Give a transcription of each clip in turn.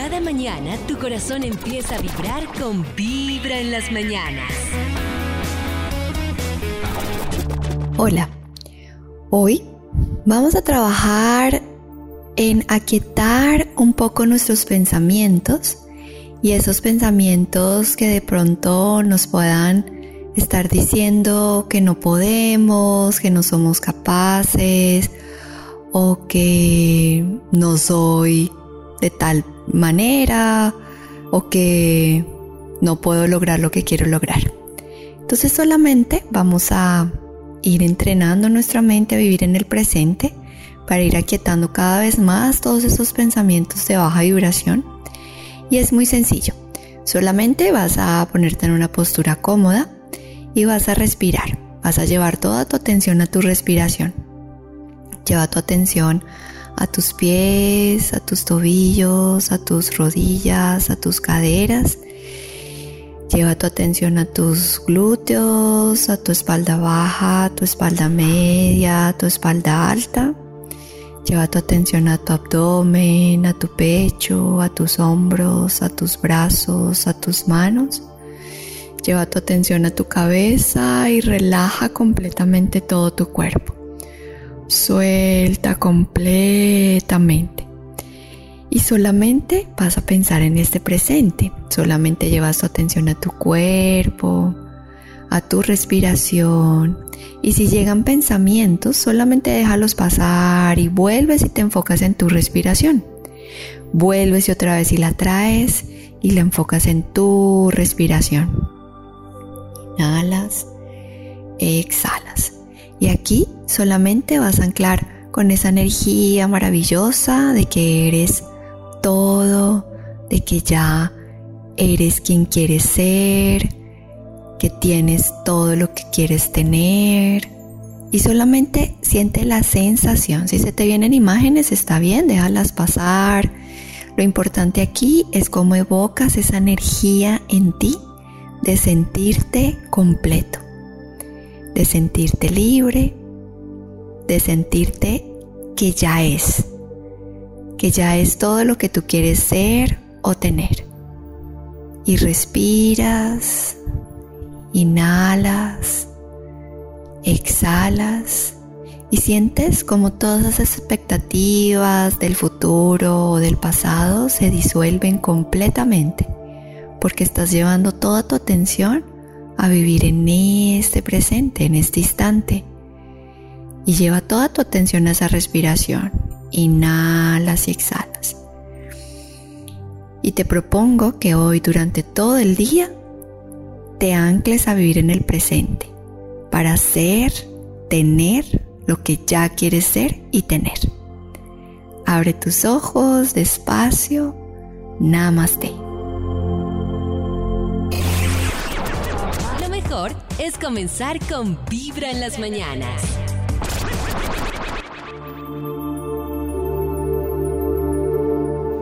Cada mañana tu corazón empieza a vibrar con Vibra en las mañanas. Hola, hoy vamos a trabajar en aquietar un poco nuestros pensamientos y esos pensamientos que de pronto nos puedan estar diciendo que no podemos, que no somos capaces o que no soy de tal manera o que no puedo lograr lo que quiero lograr. Entonces solamente vamos a ir entrenando nuestra mente a vivir en el presente para ir aquietando cada vez más todos esos pensamientos de baja vibración. Y es muy sencillo. Solamente vas a ponerte en una postura cómoda y vas a respirar. Vas a llevar toda tu atención a tu respiración. Lleva tu atención a tus pies, a tus tobillos, a tus rodillas, a tus caderas. Lleva tu atención a tus glúteos, a tu espalda baja, a tu espalda media, a tu espalda alta. Lleva tu atención a tu abdomen, a tu pecho, a tus hombros, a tus brazos, a tus manos. Lleva tu atención a tu cabeza y relaja completamente todo tu cuerpo. Suelta completamente. Y solamente vas a pensar en este presente. Solamente llevas tu atención a tu cuerpo, a tu respiración, y si llegan pensamientos, solamente déjalos pasar y vuelves y te enfocas en tu respiración. Vuelves y otra vez y la traes y la enfocas en tu respiración. Inhalas, exhalas. Y aquí solamente vas a anclar con esa energía maravillosa de que eres todo, de que ya eres quien quieres ser, que tienes todo lo que quieres tener y solamente siente la sensación. Si se te vienen imágenes, está bien, déjalas pasar. Lo importante aquí es cómo evocas esa energía en ti de sentirte completo, de sentirte libre, de sentirte que ya es, que ya es todo lo que tú quieres ser o tener. Y respiras Inhalas, exhalas y sientes como todas las expectativas del futuro o del pasado se disuelven completamente porque estás llevando toda tu atención a vivir en este presente, en este instante. Y lleva toda tu atención a esa respiración. Inhalas y exhalas. Y te propongo que hoy durante todo el día te ancles a vivir en el presente para ser, tener lo que ya quieres ser y tener. Abre tus ojos despacio. Namaste. Es comenzar con Vibra en las mañanas.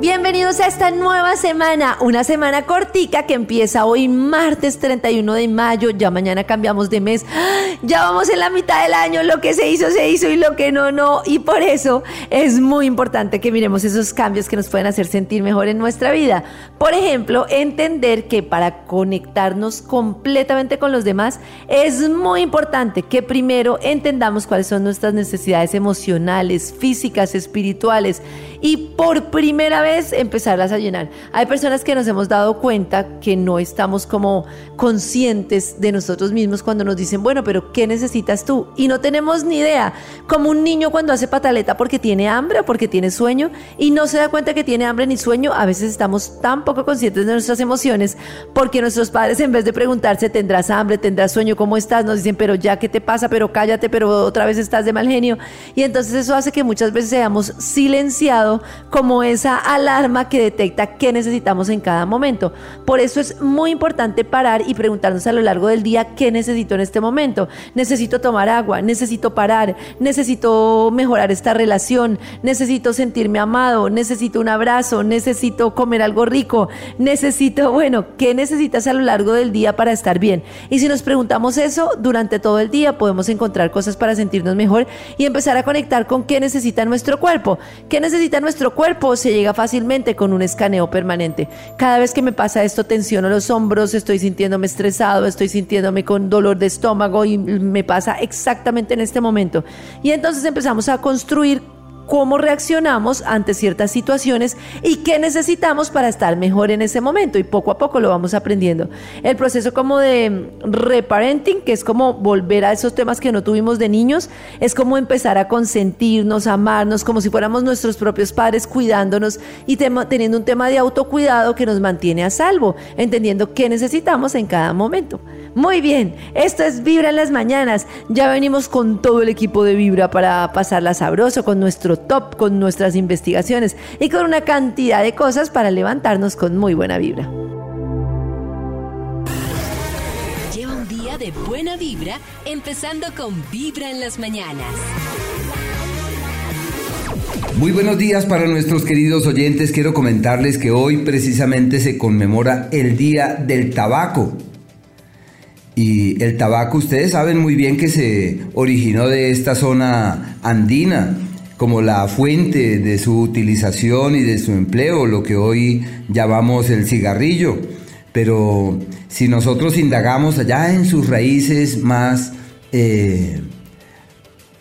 Bienvenidos a esta nueva semana, una semana cortica que empieza hoy martes 31 de mayo, ya mañana cambiamos de mes, ya vamos en la mitad del año, lo que se hizo se hizo y lo que no no, y por eso es muy importante que miremos esos cambios que nos pueden hacer sentir mejor en nuestra vida. Por ejemplo, entender que para conectarnos completamente con los demás es muy importante que primero entendamos cuáles son nuestras necesidades emocionales, físicas, espirituales. Y por primera vez empezarlas a llenar. Hay personas que nos hemos dado cuenta que no estamos como conscientes de nosotros mismos cuando nos dicen, bueno, pero ¿qué necesitas tú? Y no tenemos ni idea. Como un niño cuando hace pataleta porque tiene hambre o porque tiene sueño y no se da cuenta que tiene hambre ni sueño, a veces estamos tan poco conscientes de nuestras emociones porque nuestros padres en vez de preguntarse, ¿tendrás hambre? ¿Tendrás sueño? ¿Cómo estás? Nos dicen, pero ya, ¿qué te pasa? Pero cállate, pero otra vez estás de mal genio. Y entonces eso hace que muchas veces seamos silenciado como esa alarma que detecta qué necesitamos en cada momento. Por eso es muy importante parar y preguntarnos a lo largo del día qué necesito en este momento. Necesito tomar agua, necesito parar, necesito mejorar esta relación, necesito sentirme amado, necesito un abrazo, necesito comer algo rico, necesito, bueno, ¿qué necesitas a lo largo del día para estar bien? Y si nos preguntamos eso durante todo el día, podemos encontrar cosas para sentirnos mejor y empezar a conectar con qué necesita nuestro cuerpo. ¿Qué necesita nuestro cuerpo? Se llega fácil fácilmente con un escaneo permanente. Cada vez que me pasa esto, tensiono los hombros, estoy sintiéndome estresado, estoy sintiéndome con dolor de estómago y me pasa exactamente en este momento. Y entonces empezamos a construir cómo reaccionamos ante ciertas situaciones y qué necesitamos para estar mejor en ese momento y poco a poco lo vamos aprendiendo. El proceso como de reparenting, que es como volver a esos temas que no tuvimos de niños, es como empezar a consentirnos, amarnos, como si fuéramos nuestros propios padres cuidándonos y teniendo un tema de autocuidado que nos mantiene a salvo, entendiendo qué necesitamos en cada momento. Muy bien, esto es Vibra en las mañanas. Ya venimos con todo el equipo de Vibra para pasarla sabroso con nuestro top con nuestras investigaciones y con una cantidad de cosas para levantarnos con muy buena vibra. Lleva un día de buena vibra, empezando con Vibra en las mañanas. Muy buenos días para nuestros queridos oyentes. Quiero comentarles que hoy precisamente se conmemora el Día del Tabaco. Y el tabaco, ustedes saben muy bien que se originó de esta zona andina, como la fuente de su utilización y de su empleo, lo que hoy llamamos el cigarrillo. Pero si nosotros indagamos allá en sus raíces más eh,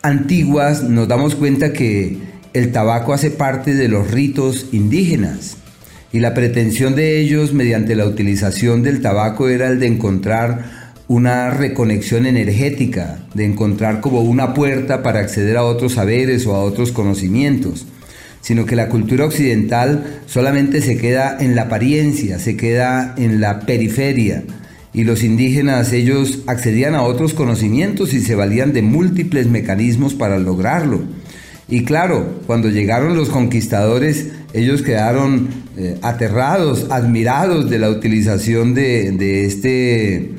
antiguas, nos damos cuenta que el tabaco hace parte de los ritos indígenas y la pretensión de ellos mediante la utilización del tabaco era el de encontrar una reconexión energética, de encontrar como una puerta para acceder a otros saberes o a otros conocimientos, sino que la cultura occidental solamente se queda en la apariencia, se queda en la periferia, y los indígenas ellos accedían a otros conocimientos y se valían de múltiples mecanismos para lograrlo. Y claro, cuando llegaron los conquistadores, ellos quedaron eh, aterrados, admirados de la utilización de, de este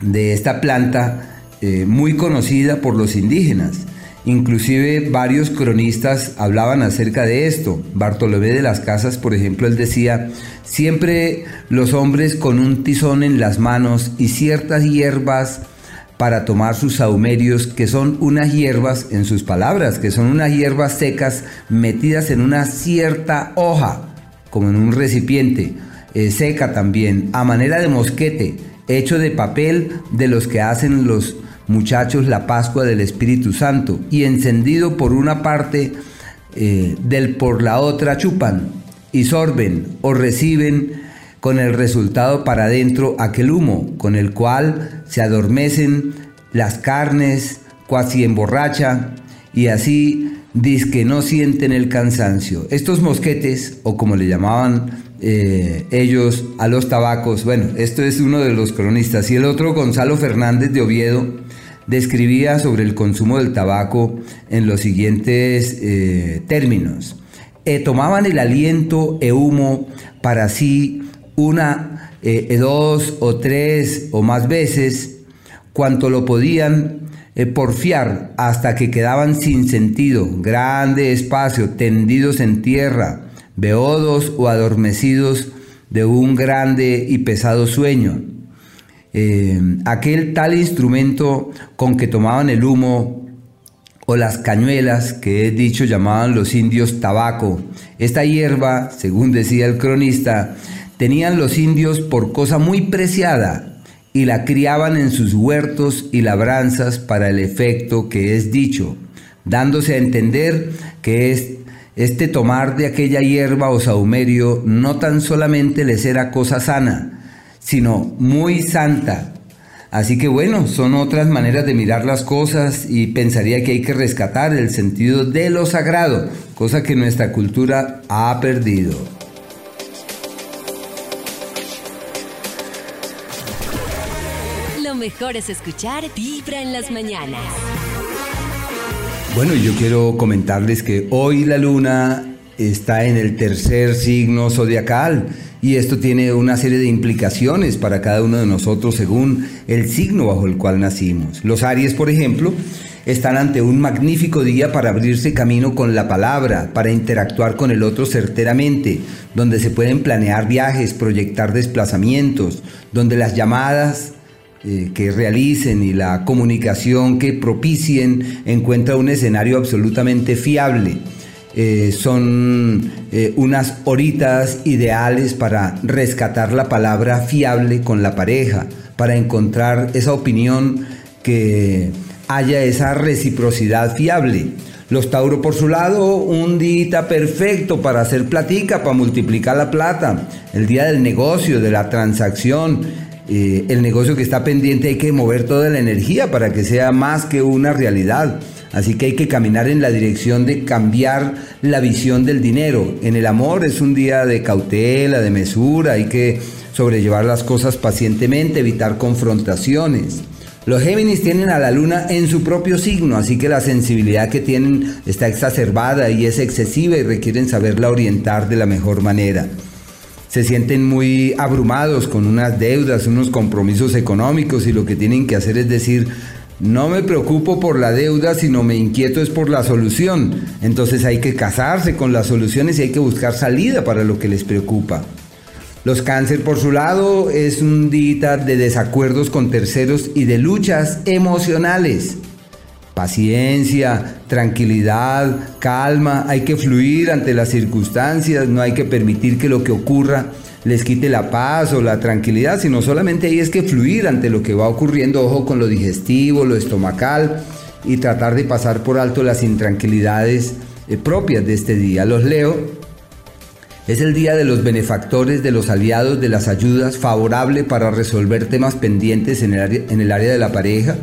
de esta planta eh, muy conocida por los indígenas. Inclusive varios cronistas hablaban acerca de esto. Bartolomé de las Casas, por ejemplo, él decía, siempre los hombres con un tizón en las manos y ciertas hierbas para tomar sus saumerios, que son unas hierbas, en sus palabras, que son unas hierbas secas metidas en una cierta hoja, como en un recipiente, eh, seca también, a manera de mosquete, hecho de papel de los que hacen los muchachos la Pascua del Espíritu Santo y encendido por una parte eh, del por la otra chupan y sorben o reciben con el resultado para adentro aquel humo con el cual se adormecen las carnes, cuasi emborracha y así que no sienten el cansancio. Estos mosquetes, o como le llamaban eh, ellos a los tabacos. Bueno, esto es uno de los cronistas. Y el otro, Gonzalo Fernández de Oviedo, describía sobre el consumo del tabaco en los siguientes eh, términos. Eh, tomaban el aliento e humo para sí una, dos o tres o más veces, cuanto lo podían porfiar hasta que quedaban sin sentido, grande espacio, tendidos en tierra, beodos o adormecidos de un grande y pesado sueño. Eh, aquel tal instrumento con que tomaban el humo o las cañuelas, que he dicho llamaban los indios tabaco. Esta hierba, según decía el cronista, tenían los indios por cosa muy preciada y la criaban en sus huertos y labranzas para el efecto que es dicho, dándose a entender que es este tomar de aquella hierba o saumerio no tan solamente les era cosa sana, sino muy santa. Así que bueno, son otras maneras de mirar las cosas y pensaría que hay que rescatar el sentido de lo sagrado, cosa que nuestra cultura ha perdido. Lo mejor es escuchar Vibra en las mañanas. Bueno, yo quiero comentarles que hoy la luna está en el tercer signo zodiacal y esto tiene una serie de implicaciones para cada uno de nosotros según el signo bajo el cual nacimos. Los Aries, por ejemplo, están ante un magnífico día para abrirse camino con la palabra, para interactuar con el otro certeramente, donde se pueden planear viajes, proyectar desplazamientos, donde las llamadas eh, que realicen y la comunicación que propicien encuentra un escenario absolutamente fiable. eh, son eh, unas horitas ideales para rescatar la palabra fiable con la pareja, para encontrar esa opinión que haya esa reciprocidad fiable. Los Tauro por su lado, un día perfecto para hacer platica, para multiplicar la plata. El día del negocio, de la transacción, eh, el negocio que está pendiente hay que mover toda la energía para que sea más que una realidad. Así que hay que caminar en la dirección de cambiar la visión del dinero. En el amor es un día de cautela, de mesura, hay que sobrellevar las cosas pacientemente, evitar confrontaciones. Los Géminis tienen a la luna en su propio signo, así que la sensibilidad que tienen está exacerbada y es excesiva y requieren saberla orientar de la mejor manera. Se sienten muy abrumados con unas deudas, unos compromisos económicos y lo que tienen que hacer es decir, no me preocupo por la deuda, sino me inquieto es por la solución. Entonces hay que casarse con las soluciones y hay que buscar salida para lo que les preocupa. Los cáncer por su lado es un día de desacuerdos con terceros y de luchas emocionales. Paciencia, tranquilidad, calma, hay que fluir ante las circunstancias, no hay que permitir que lo que ocurra les quite la paz o la tranquilidad, sino solamente ahí es que fluir ante lo que va ocurriendo, ojo con lo digestivo, lo estomacal y tratar de pasar por alto las intranquilidades eh, propias de este día. Los leo. Es el día de los benefactores, de los aliados, de las ayudas, favorable para resolver temas pendientes en el área, en el área de la pareja.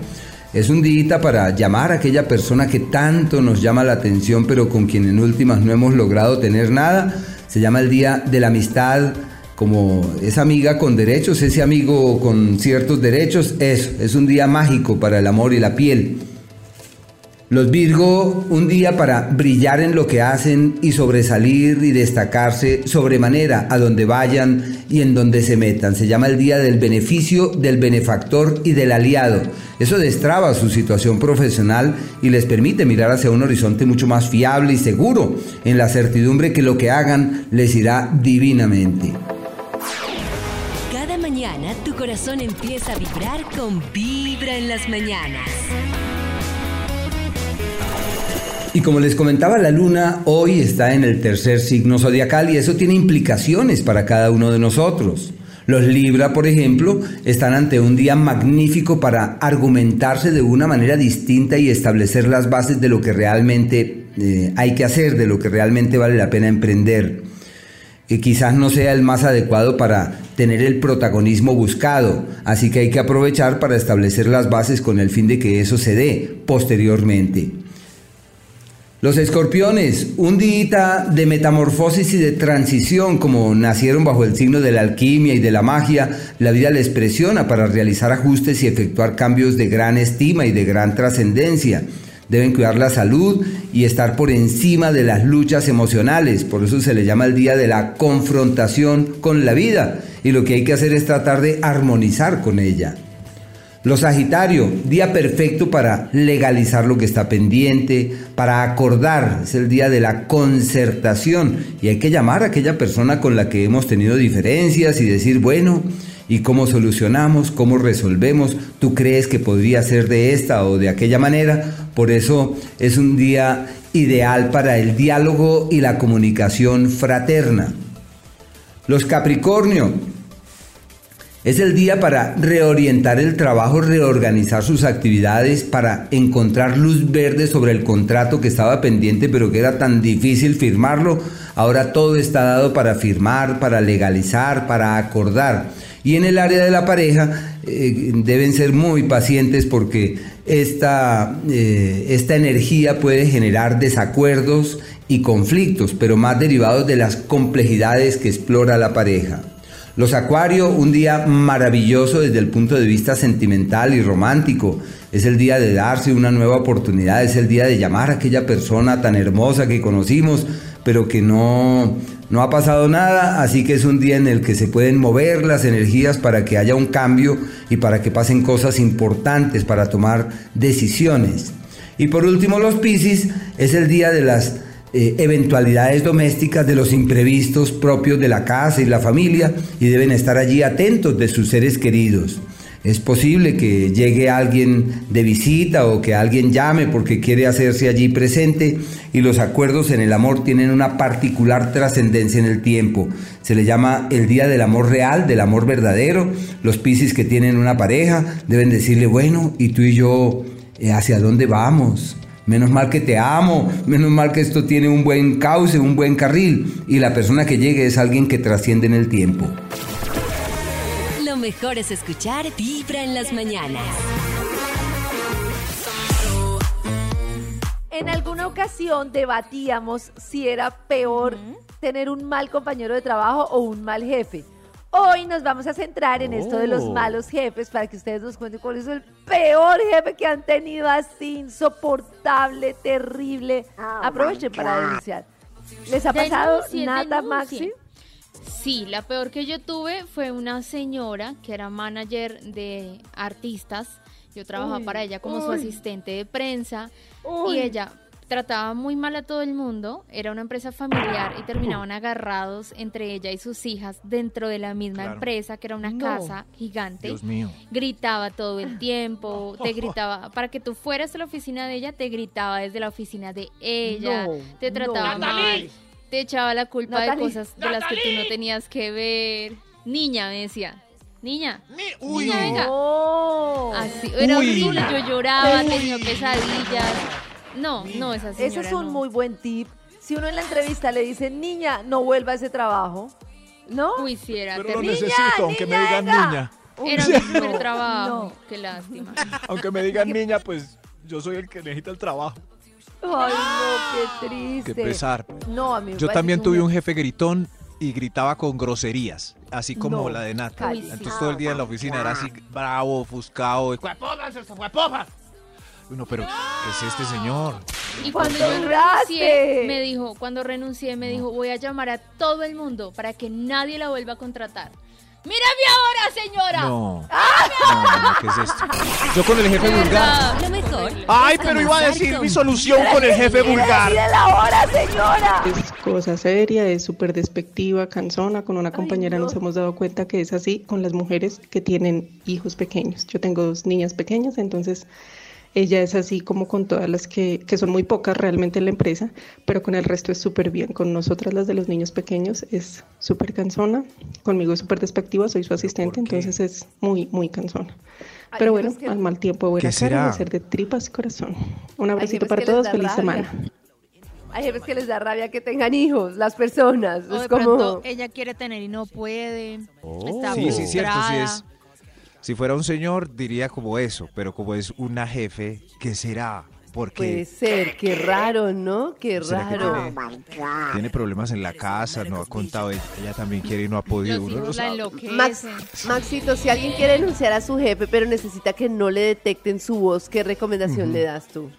Es un día para llamar a aquella persona que tanto nos llama la atención, pero con quien en últimas no hemos logrado tener nada. Se llama el día de la amistad, como esa amiga con derechos, ese amigo con ciertos derechos, eso, es un día mágico para el amor y la piel. Los Virgo, un día para brillar en lo que hacen y sobresalir y destacarse sobremanera a donde vayan y en donde se metan. Se llama el día del beneficio, del benefactor y del aliado. Eso destraba su situación profesional y les permite mirar hacia un horizonte mucho más fiable y seguro, en la certidumbre que lo que hagan les irá divinamente tu corazón empieza a vibrar con Vibra en las mañanas. Y como les comentaba, la luna hoy está en el tercer signo zodiacal y eso tiene implicaciones para cada uno de nosotros. Los Libra, por ejemplo, están ante un día magnífico para argumentarse de una manera distinta y establecer las bases de lo que realmente eh, hay que hacer, de lo que realmente vale la pena emprender quizás no sea el más adecuado para tener el protagonismo buscado, así que hay que aprovechar para establecer las bases con el fin de que eso se dé posteriormente. Los escorpiones, un día de metamorfosis y de transición, como nacieron bajo el signo de la alquimia y de la magia, la vida les presiona para realizar ajustes y efectuar cambios de gran estima y de gran trascendencia. Deben cuidar la salud y estar por encima de las luchas emocionales. Por eso se le llama el día de la confrontación con la vida. Y lo que hay que hacer es tratar de armonizar con ella. Los Sagitario, día perfecto para legalizar lo que está pendiente, para acordar, es el día de la concertación y hay que llamar a aquella persona con la que hemos tenido diferencias y decir, bueno, ¿y cómo solucionamos? ¿Cómo resolvemos? ¿Tú crees que podría ser de esta o de aquella manera? Por eso es un día ideal para el diálogo y la comunicación fraterna. Los Capricornio. Es el día para reorientar el trabajo, reorganizar sus actividades, para encontrar luz verde sobre el contrato que estaba pendiente pero que era tan difícil firmarlo. Ahora todo está dado para firmar, para legalizar, para acordar. Y en el área de la pareja eh, deben ser muy pacientes porque esta, eh, esta energía puede generar desacuerdos y conflictos, pero más derivados de las complejidades que explora la pareja. Los Acuario, un día maravilloso desde el punto de vista sentimental y romántico. Es el día de darse una nueva oportunidad, es el día de llamar a aquella persona tan hermosa que conocimos, pero que no, no ha pasado nada, así que es un día en el que se pueden mover las energías para que haya un cambio y para que pasen cosas importantes, para tomar decisiones. Y por último, los Piscis es el día de las eh, eventualidades domésticas, de los imprevistos propios de la casa y la familia y deben estar allí atentos de sus seres queridos. Es posible que llegue alguien de visita o que alguien llame porque quiere hacerse allí presente y los acuerdos en el amor tienen una particular trascendencia en el tiempo. Se le llama el día del amor real, del amor verdadero. Los piscis que tienen una pareja deben decirle, bueno, ¿y tú y yo eh, hacia dónde vamos? Menos mal que te amo, menos mal que esto tiene un buen cauce, un buen carril y la persona que llegue es alguien que trasciende en el tiempo. Lo mejor es escuchar Vibra en las mañanas. En alguna ocasión debatíamos si era peor tener un mal compañero de trabajo o un mal jefe. Hoy nos vamos a centrar en esto de los Oh. malos jefes para que ustedes nos cuenten cuál es el peor jefe que han tenido así, insoportable, terrible. Aprovechen para denunciar. ¿Les ha pasado nada, denuncien. Maxi? Sí, la peor que yo tuve fue una señora que era manager de artistas. Yo trabajaba Uy, para ella como su asistente de prensa Uy. y ella trataba muy mal a todo el mundo. Era una empresa familiar y terminaban agarrados entre ella y sus hijas dentro de la misma Claro. empresa, que era una No. casa gigante. Dios mío. Gritaba todo el tiempo, te gritaba, para que tú fueras a la oficina de ella, te gritaba desde la oficina de ella, No, te trataba no. mal, te echaba la culpa de cosas de las que tú no tenías que ver. Niña, me decía, niña, Uy, niña, venga. No. Así, era Uy. horrible, yo lloraba, Uy. tenía pesadillas. No, no, esa señora Ese es un no. muy buen tip. Si uno en la entrevista le dice, niña, no vuelva a ese trabajo, ¿no? Uy, sí, era pero lo terrible. necesito, aunque me digan niña. Era mi primer trabajo, no. qué lástima. Aunque me digan niña, pues yo soy el que necesita el trabajo. Ay, no, qué triste. Qué pesar. No, a mí me Yo también tuve un jefe gritón y gritaba con groserías, así como No, la de Nata. Entonces todo el día en la oficina era así bravo, ofuscado. Uno, pero ¿qué es este señor? Y cuando ¿Cuánto yo renuncié, me dijo, cuando renuncié, me dijo, voy a llamar a todo el mundo para que nadie la vuelva a contratar. ¡Mírame ahora, señora! No. No, no, no, ¿qué es esto? Yo con el jefe vulgar. Lo mejor. Ay, pero iba a decir con mi solución con el jefe vulgar. ¡Mire la hora, señora! Es cosa seria, es súper despectiva, cansona. Con una compañera no. nos hemos dado cuenta que es así con las mujeres que tienen hijos pequeños. Yo tengo dos niñas pequeñas, entonces ella es así como con todas las que, que son muy pocas realmente en la empresa, pero con el resto es súper bien. Con nosotras las de los niños pequeños es súper cansona, conmigo es súper despectiva, soy su asistente, entonces es muy, muy cansona. Pero bueno, que- al mal tiempo buena ¿Qué cara, será? de ser de tripas corazón. Un abracito para todos, feliz rabia. semana. Hay jefes que les da rabia que tengan hijos, las personas. O es de como... pronto ella quiere tener y no puede. Está Sí, sí, cierto, sí es. Si fuera un señor, diría como eso, pero como es una jefe, ¿qué será? Puede Porque ser, qué raro, ¿no? Qué ¿será que raro. tiene, tiene problemas en la casa, no ha contado, ella, ella también quiere y no ha podido. Los uno no sabe. Max, Maxito, si alguien quiere denunciar a su jefe, pero necesita que no le detecten su voz, ¿qué recomendación le das tú?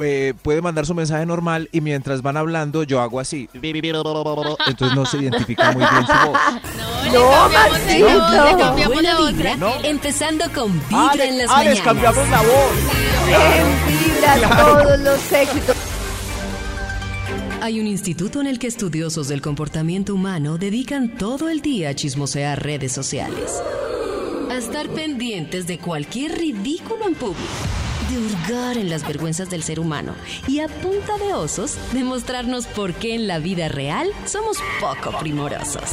Eh, puede mandar su mensaje normal y mientras van hablando yo hago así. Entonces no se identifica muy bien su voz. No, No, le cambiamos voz, le cambiamos Buena la voz. vibra, ¿no? empezando con Ah, Vibra le- en las ah, les mañanas. cambiamos la voz. En Vibra todos los éxitos. Hay un instituto en el que estudiosos del comportamiento humano dedican todo el día a chismosear redes sociales. A estar pendientes de cualquier ridículo en público. De hurgar en las vergüenzas del ser humano. Y a punta de osos, demostrarnos por qué en la vida real somos poco primorosos.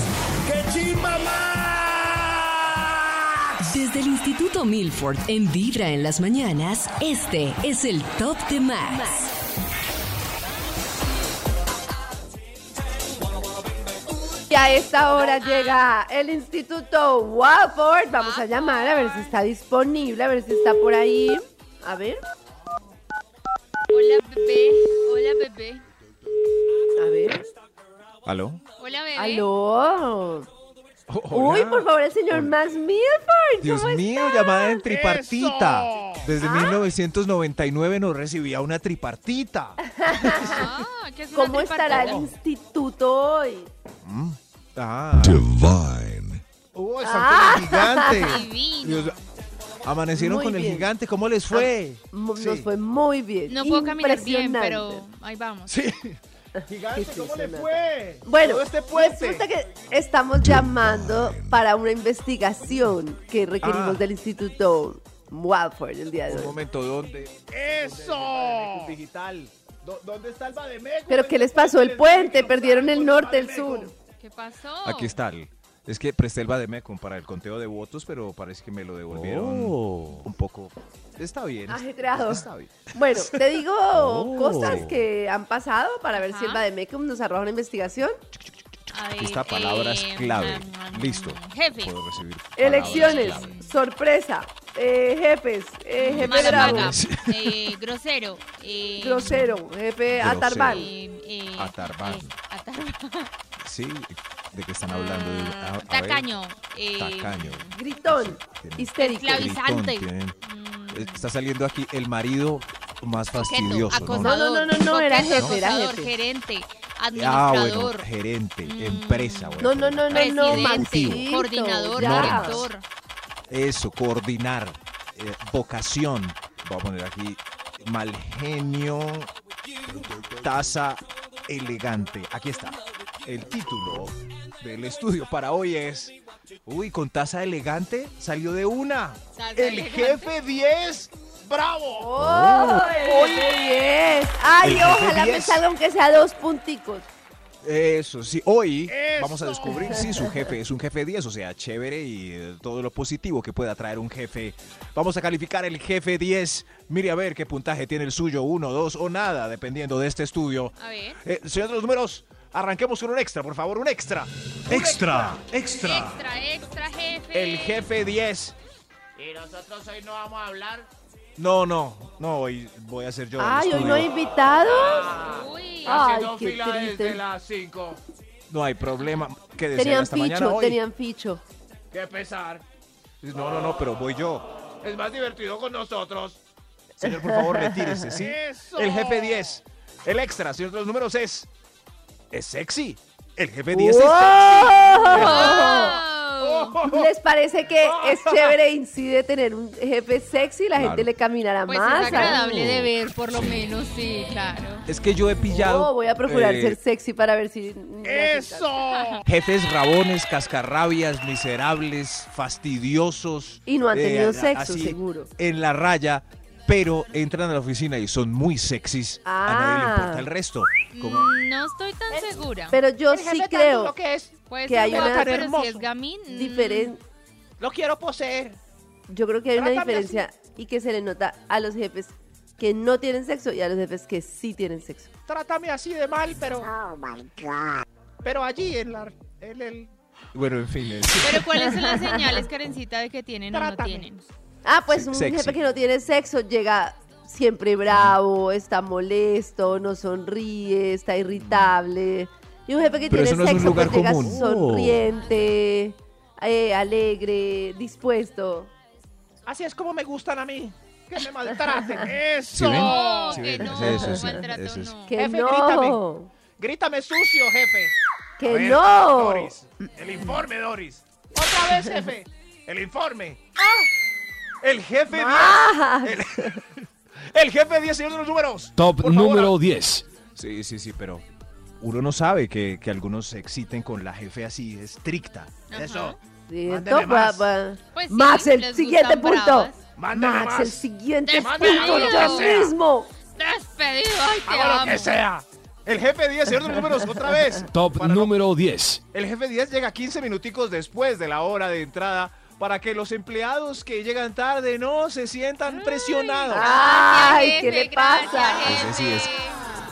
Desde el Instituto Milford en Vibra en las mañanas, este es el Top de Max. Y a esta hora llega el Instituto Watford. Vamos a llamar a ver si está disponible, a ver si está por ahí. A ver, Hola, bebé. Hola, bebé. a ver. ¿Aló? Hola, bebé. Aló. Oh, Uy, por favor, el señor Max Milford. Dios ¿cómo mío, está? llamada en tripartita. Desde Ah. 1999 no recibía una tripartita. Ah, ¿qué es una ¿Cómo estará el instituto hoy? Ah. Divine. Oh, están con el gigante. Divino. Amanecieron Muy con el gigante, ¿cómo les fue? Sí. Nos fue muy bien. No puedo caminar bien, Impresionante. pero ahí vamos. Sí. Gigante, ¿cómo le fue? Bueno, Todo este puente. resulta que estamos llamando para una investigación que requerimos Ah. del Instituto Walford el día de Un hoy. momento, ¿dónde? ¡Eso! Digital. ¿Dó- ¿Dónde está el Bademeco? Pero ¿qué les pasó? El puente, perdieron el norte, el sur. ¿Qué pasó? Aquí está. el- Es que presté el Bademecum para el conteo de votos, pero parece que me lo devolvieron Oh. un poco. Está bien. Ajetreado. Está bien. Bueno, te digo Oh. cosas que han pasado para ver si el Ajá. Bademecum nos arroja una investigación. A ver, Aquí está palabras eh, clave. mm, mm, Listo. Jefe. Puedo recibir palabras Elecciones, clave. sorpresa, eh, jefes, eh, jefe Mala bravo, paga, eh, grosero. eh, grosero, jefe atarbán. eh, eh, Atarbán. eh, atarbán. Sí, ¿de qué están hablando? A- a ver. Tacaño. eh, Tacaño. Gritón, Tiene- histérico. Esclavizante. Gritón, tienen- mm, Está saliendo aquí el marido más fastidioso. ¿no? acosador, No, no, no, no, no, era coqueto, jefe, era acosador, jefe. gerente, Ah, bueno, administrador, gerente, Mm. empresa. a No, no, no, no, no, presidente, Maxito, coordinador, ya. director. Eso, coordinar, eh, vocación. Voy a poner aquí mal genio, taza elegante. Aquí está. El título del estudio para hoy es, uy, con taza elegante salió de una. El elegante. jefe 10. ¡Bravo! ¡Oh, el 10! ¡Ay, El ojalá me 10. salga aunque sea dos punticos! Eso, sí. Hoy Eso. vamos a descubrir si su jefe es un jefe 10, o sea, chévere y eh, todo lo positivo que pueda traer un jefe. Vamos a calificar el jefe 10. Mire a ver qué puntaje tiene el suyo, uno, dos o nada, dependiendo de este estudio. A ver. Eh, señor de los números, arranquemos con un extra, por favor, un extra. Extra, Extra, extra, jefe. El jefe 10. Y nosotros hoy no vamos a hablar. No, no, no, hoy voy a ser yo. ¡Ay, hoy no hay invitados! Uy. Ay, Haciendo qué fila triste. desde las 5. No hay problema. Quédese ahí Tenían hasta mañana ficho, hoy. tenían ficho. ¡Qué pesar! No, no, no, pero voy yo. Es más divertido con nosotros. Señor, por favor, retírese, ¿sí? ¡Eso! El jefe 10. El extra, señor de los números, es. Es sexy. El jefe 10 es ¡Oh! Wow. ¿Les parece que es chévere e incide tener un jefe sexy? La gente Claro. le caminará Pues más. es agradable de ver, por lo menos, sí, claro. Es que yo he pillado. No, voy a procurar eh, ser sexy para ver si... ¡Eso! Jefes rabones, cascarrabias, miserables, fastidiosos. Y no han tenido a- sexo, así, seguro. En la raya, pero entran a la oficina y son muy sexys. A nadie le Ah. importa el resto. Como- No estoy tan segura. Pero yo El sí jefe tanto creo lo que es. Puede que hay una- pero hermoso. si es gamín. mm, diferente. Lo quiero poseer. Yo creo que hay una Trátame diferencia y que se le nota a los jefes que no tienen sexo y a los jefes que sí tienen sexo. Trátame así de mal, pero. Pero allí en la. En el. Bueno, en fin. es- Pero ¿cuáles son las señales, Karencita, de que tienen o no Trátame. tienen? Ah, pues un sexy. jefe que no tiene sexo llega siempre bravo, está molesto, no sonríe, está irritable. Y un jefe que Pero tiene eso no es un sexo pues llega común. sonriente, eh, alegre, dispuesto. Así es como me gustan a mí. Que me maltraten. ¿Sí ¡Eso! ven? No, Sí, que no, eso sí, maltrato eso sí. no. Que Jefe, no, grítame. Grítame sucio, jefe. Que ver, no. Doris. El informe, Doris. Otra vez, jefe. El informe. ¡Ah! El jefe 10. Ah, El, el jefe 10, señor de los números. Top número 10. Sí, sí, sí, pero uno no sabe que, que algunos se exciten con la jefe así, estricta. Ajá. Eso. más. Pues sí, Max, el siguiente punto. Max, más. el siguiente Despedido. punto sea. mismo. Despedido, ay, te Hago lo que sea. El jefe 10, señor de los números, otra vez. Top Para no- número 10. El jefe 10 llega 15 minuticos después de la hora de entrada para que los empleados que llegan tarde no se sientan presionados. Ay, ¿qué le pasa? gracias, jefe.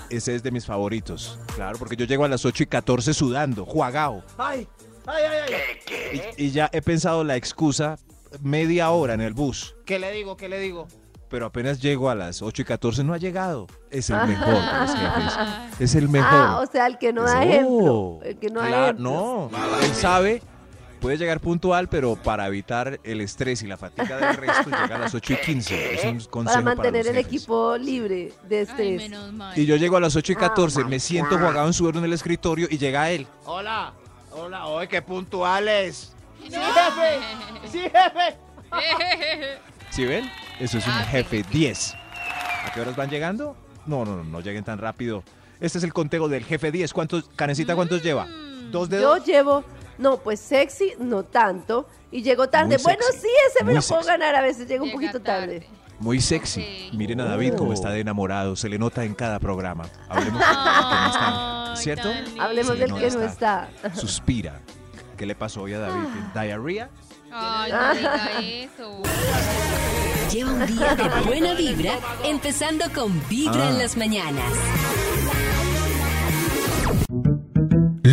Ese es de mis favoritos. Claro, porque yo llego a las 8 y 14 sudando, juagao. Ay, ay, ay, ay. Y, y ya he pensado la excusa media hora en el bus. ¿Qué le digo? ¿Qué le digo? Pero apenas llego a las 8 y 14 no ha llegado. Es el mejor de los jefes. Es el mejor. Ah, o sea, el que no da Oh. ejemplo. El que no da Cla- ejemplo. no, él sabe, puede llegar puntual, pero para evitar el estrés y la fatiga del resto, llega a las 8 y 15. Es un consejo Para mantener los el jefes. equipo libre de Ay, estrés. menos mal. Y yo llego a las 8 y Ah, 14, me siento jugado en sudor en el escritorio y llega él. Hola, hola, hoy qué puntuales. Sí, jefe. Sí, jefe. ¿Sí ven? Eso es un Ah, jefe 10. ¿A qué horas van llegando? No, no, no, no lleguen tan rápido. Este es el conteo del jefe 10. ¿Cuántos, Karencita, cuántos lleva? ¿Dos Yo dedos? llevo, no, pues sexy, no tanto. Y llego tarde. Muy bueno, sexy, sí, ese me muy lo puedo sexy. ganar. A veces llego un Llega poquito tarde. Muy sexy. Ok. Miren a David cómo está de enamorado. Se le nota en cada programa. Hablemos del que no está. Ay, ¿Cierto? tan lindo. Hablemos Sí, del no que no está. está. Suspira. ¿Qué le pasó hoy a David? ¿Diarrea? Ay, no diga eso. Lleva un día de buena vibra, empezando con Vibra Ah. en las mañanas.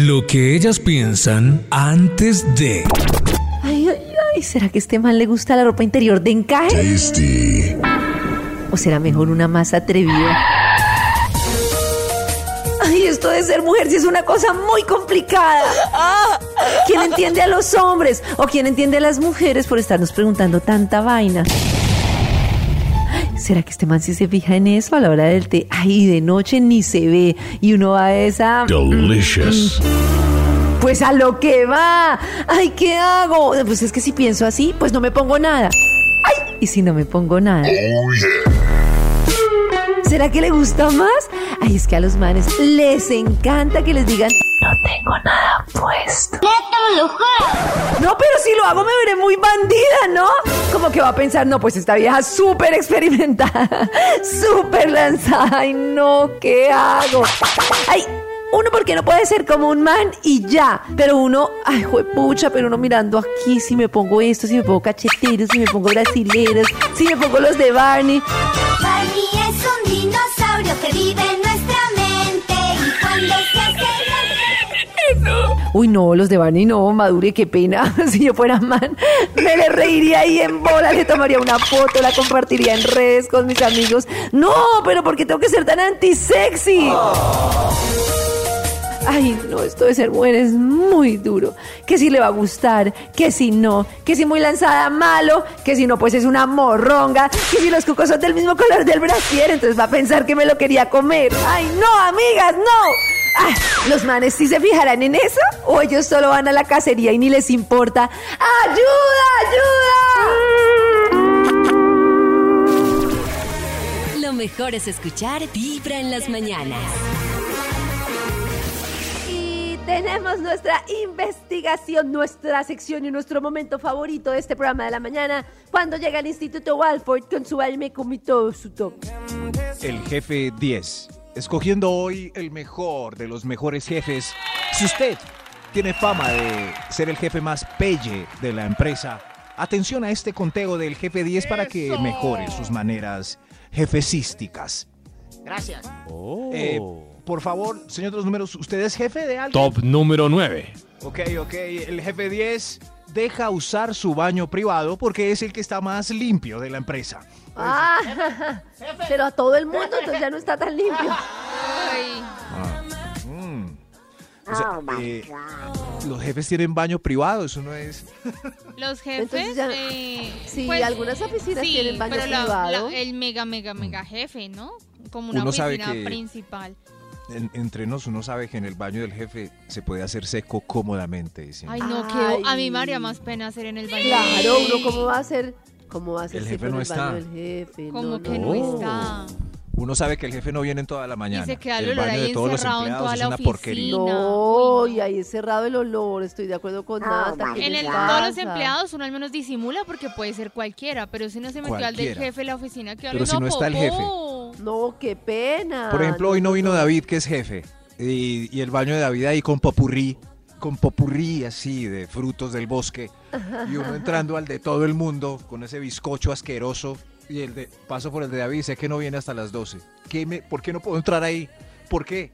Lo que ellas piensan antes de. Ay, ay, ay. ¿Será que a este man le gusta la ropa interior de encaje? ¿O será mejor una más atrevida? Ay, esto de ser mujer sí es una cosa muy complicada. ¿Quién entiende a los hombres? ¿O quién entiende a las mujeres por estarnos preguntando tanta vaina? ¿Será que este man sí se fija en eso a la hora del té? Ay, de noche ni se ve. Y uno va a esa... Delicious. Pues a lo que va. Ay, ¿qué hago? Pues es que si pienso así, pues no me pongo nada. Ay, y si no me pongo nada. ¿Será que le gusta más? Ay, es que a los manes les encanta que les digan, no tengo nada puesto. No, pero si lo hago me veré muy bandida, ¿no? Como que va a pensar, no, pues esta vieja súper experimentada, súper lanzada. Ay, no, ¿qué hago? Ay, uno porque no puede ser como un man y ya. Pero uno, ay, juepucha, pero uno mirando aquí, si me pongo esto, si me pongo cacheteros, si me pongo brasileros, si me pongo los de Barney. Uy, no, los de Barney no, Madure, qué pena. Si yo fuera man, me le reiría ahí en bola, le tomaría una foto, la compartiría en redes con mis amigos. No, pero ¿por qué tengo que ser tan antisexy? Ay, no, esto de ser mujer es muy duro. Que si le va a gustar, que si no, que si muy lanzada, malo, que si no, pues es una morronga, que si los cucos son del mismo color del brasier, entonces va a pensar que me lo quería comer. Ay, no, amigas, no. Ah, ¿Los manes sí se fijarán en eso? ¿O ellos solo van a la cacería y ni les importa? ¡Ayuda, ayuda! Lo mejor es escuchar Vibra en las mañanas. Y tenemos nuestra investigación, nuestra sección y nuestro momento favorito de este programa de la mañana, cuando llega el Instituto Walford con su alme y todo su top. El jefe 10. Escogiendo hoy el mejor de los mejores jefes. Si usted tiene fama de ser el jefe más pelle de la empresa, atención a este conteo del jefe 10 para que Eso. mejore sus maneras jefecísticas. Gracias. Eh, por favor, señor de los números, ¿usted es jefe de alguien? Top número 9. Ok, ok. El jefe 10 deja usar su baño privado porque es el que está más limpio de la empresa. Ah, pero a todo el mundo, entonces ya no está tan limpio. Ay, Mm. O sea, eh, los jefes tienen baño privado, eso no es... los jefes. Ya- eh, Sí, pues, algunas oficinas sí, tienen baño pero privado. la- el mega, mega, mega jefe, ¿no? Como una Uno sabe oficina que- principal. En- entre nos uno sabe que en el baño del jefe se puede hacer seco cómodamente. dicen. Ay, no, que a mí me haría más pena hacer en el baño. Claro, uno cómo va a hacer, cómo va a hacer El jefe en no el está. baño del jefe. Como que no. no está. Uno sabe que el jefe no viene en toda la mañana. se queda el el olor baño ahí de todos los encerrado en empleados toda es la una oficina. porquería. No, y ahí es cerrado el olor, estoy de acuerdo con Nata. ¿qué En el, todos los empleados uno al menos disimula porque puede ser cualquiera, pero si no se metió al del jefe de la oficina que Pero si no está el popó. No, qué pena. Por ejemplo, hoy no vino no. David, que es jefe. Y, y el baño de David ahí con popurrí, con popurrí así de frutos del bosque. Y uno entrando al de todo el mundo con ese bizcocho asqueroso. Y el de paso por el de David, sé que no viene hasta las 12. ¿Qué me, ¿Por qué no puedo entrar ahí? ¿Por qué?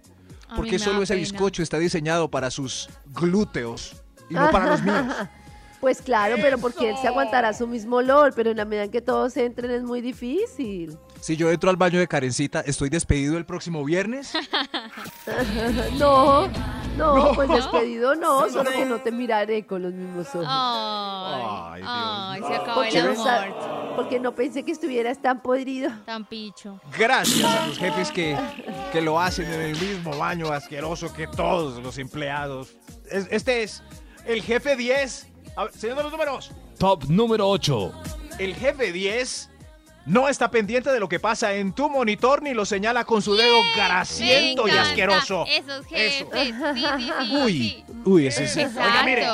A ¿Por mí qué me solo ese pena. bizcocho está diseñado para sus glúteos y no para los míos? Pues claro, pero porque él se aguantará su mismo olor, pero en la medida en que todos entren es muy difícil. Si yo entro al baño de Karencita, ¿estoy despedido el próximo viernes? No, no, pues despedido no, solo que no te miraré con los mismos ojos. Ay, Ay, Dios ay, mío. se acabó Porque el no, amor. porque no pensé que estuvieras tan podrido. Tan picho. Gracias a los jefes que, que lo hacen en el mismo baño asqueroso que todos los empleados. Es- este es el jefe 10. A ver, señor de los números. Top número 8. El jefe 10 No está pendiente de lo que pasa en tu monitor ni lo señala con su dedo grasiento Me y asqueroso. Esos Eso. Sí, sí, sí, Uy, sí. uy, ese es. Exacto. Oiga, mire,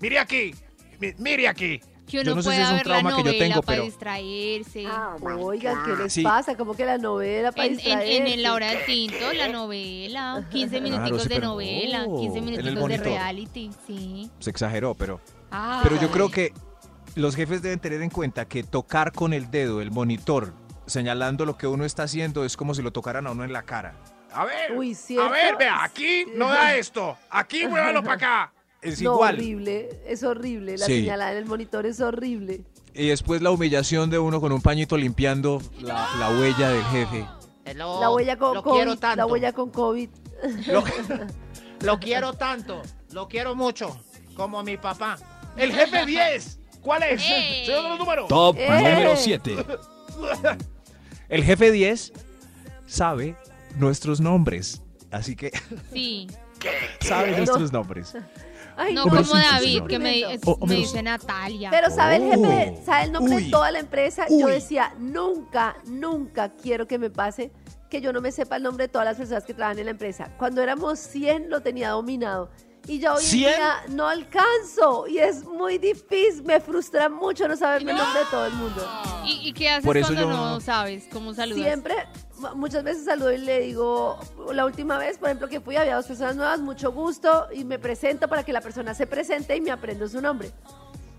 mire aquí, mi- mire aquí. Que uno Yo no sé si pueda es un ver la trauma que yo tengo, para pero- distraerse. Oigan, ¿qué les Sí. pasa? Como que la novela para En, en, en distraerse? el la hora del tinto, la novela, 15 Claro, minuticos sí, de novela, oh, 15 en el minuticos de reality, sí. Se exageró, pero. Ah, Pero yo creo que los jefes deben tener en cuenta que tocar con el dedo el monitor señalando lo que uno está haciendo es como si lo tocaran a uno en la cara. A ver, Uy, a ver, vea, aquí no da esto. Aquí muévalo para acá. Es no, igual. horrible, es horrible. La Sí. señalada en el monitor es horrible. Y después la humillación de uno con un pañito limpiando la, la huella del jefe. Hello, la huella con lo COVID. quiero tanto. La huella con COVID. Lo, lo quiero tanto, lo quiero mucho, como mi papá. El jefe 10. ¿Cuál es? ¡Eh! Señor de los números. Top ¡Eh! número 7. El jefe 10 sabe nuestros nombres. Así que sí. sabe No. nuestros nombres. Ay, No como David, que me, Tremendo. O- o me menos- dice Natalia. Pero sabe el jefe, Oh. sabe el nombre Uy. de toda la empresa. Yo decía, nunca, nunca quiero que me pase que yo no me sepa el nombre de todas las personas que trabajan en la empresa. Cuando éramos 100 lo tenía dominado. Y ya hoy en ¿100? día no alcanzo. Y es muy difícil, me frustra mucho no saberme el nombre de todo el mundo. ¿Y, y qué haces Por eso cuando yo- no sabes cómo saludas? Siempre, muchas veces saludo y le digo, la última vez, por ejemplo, que fui, había dos personas nuevas, mucho gusto, y me presento para que la persona se presente y me aprendo su nombre.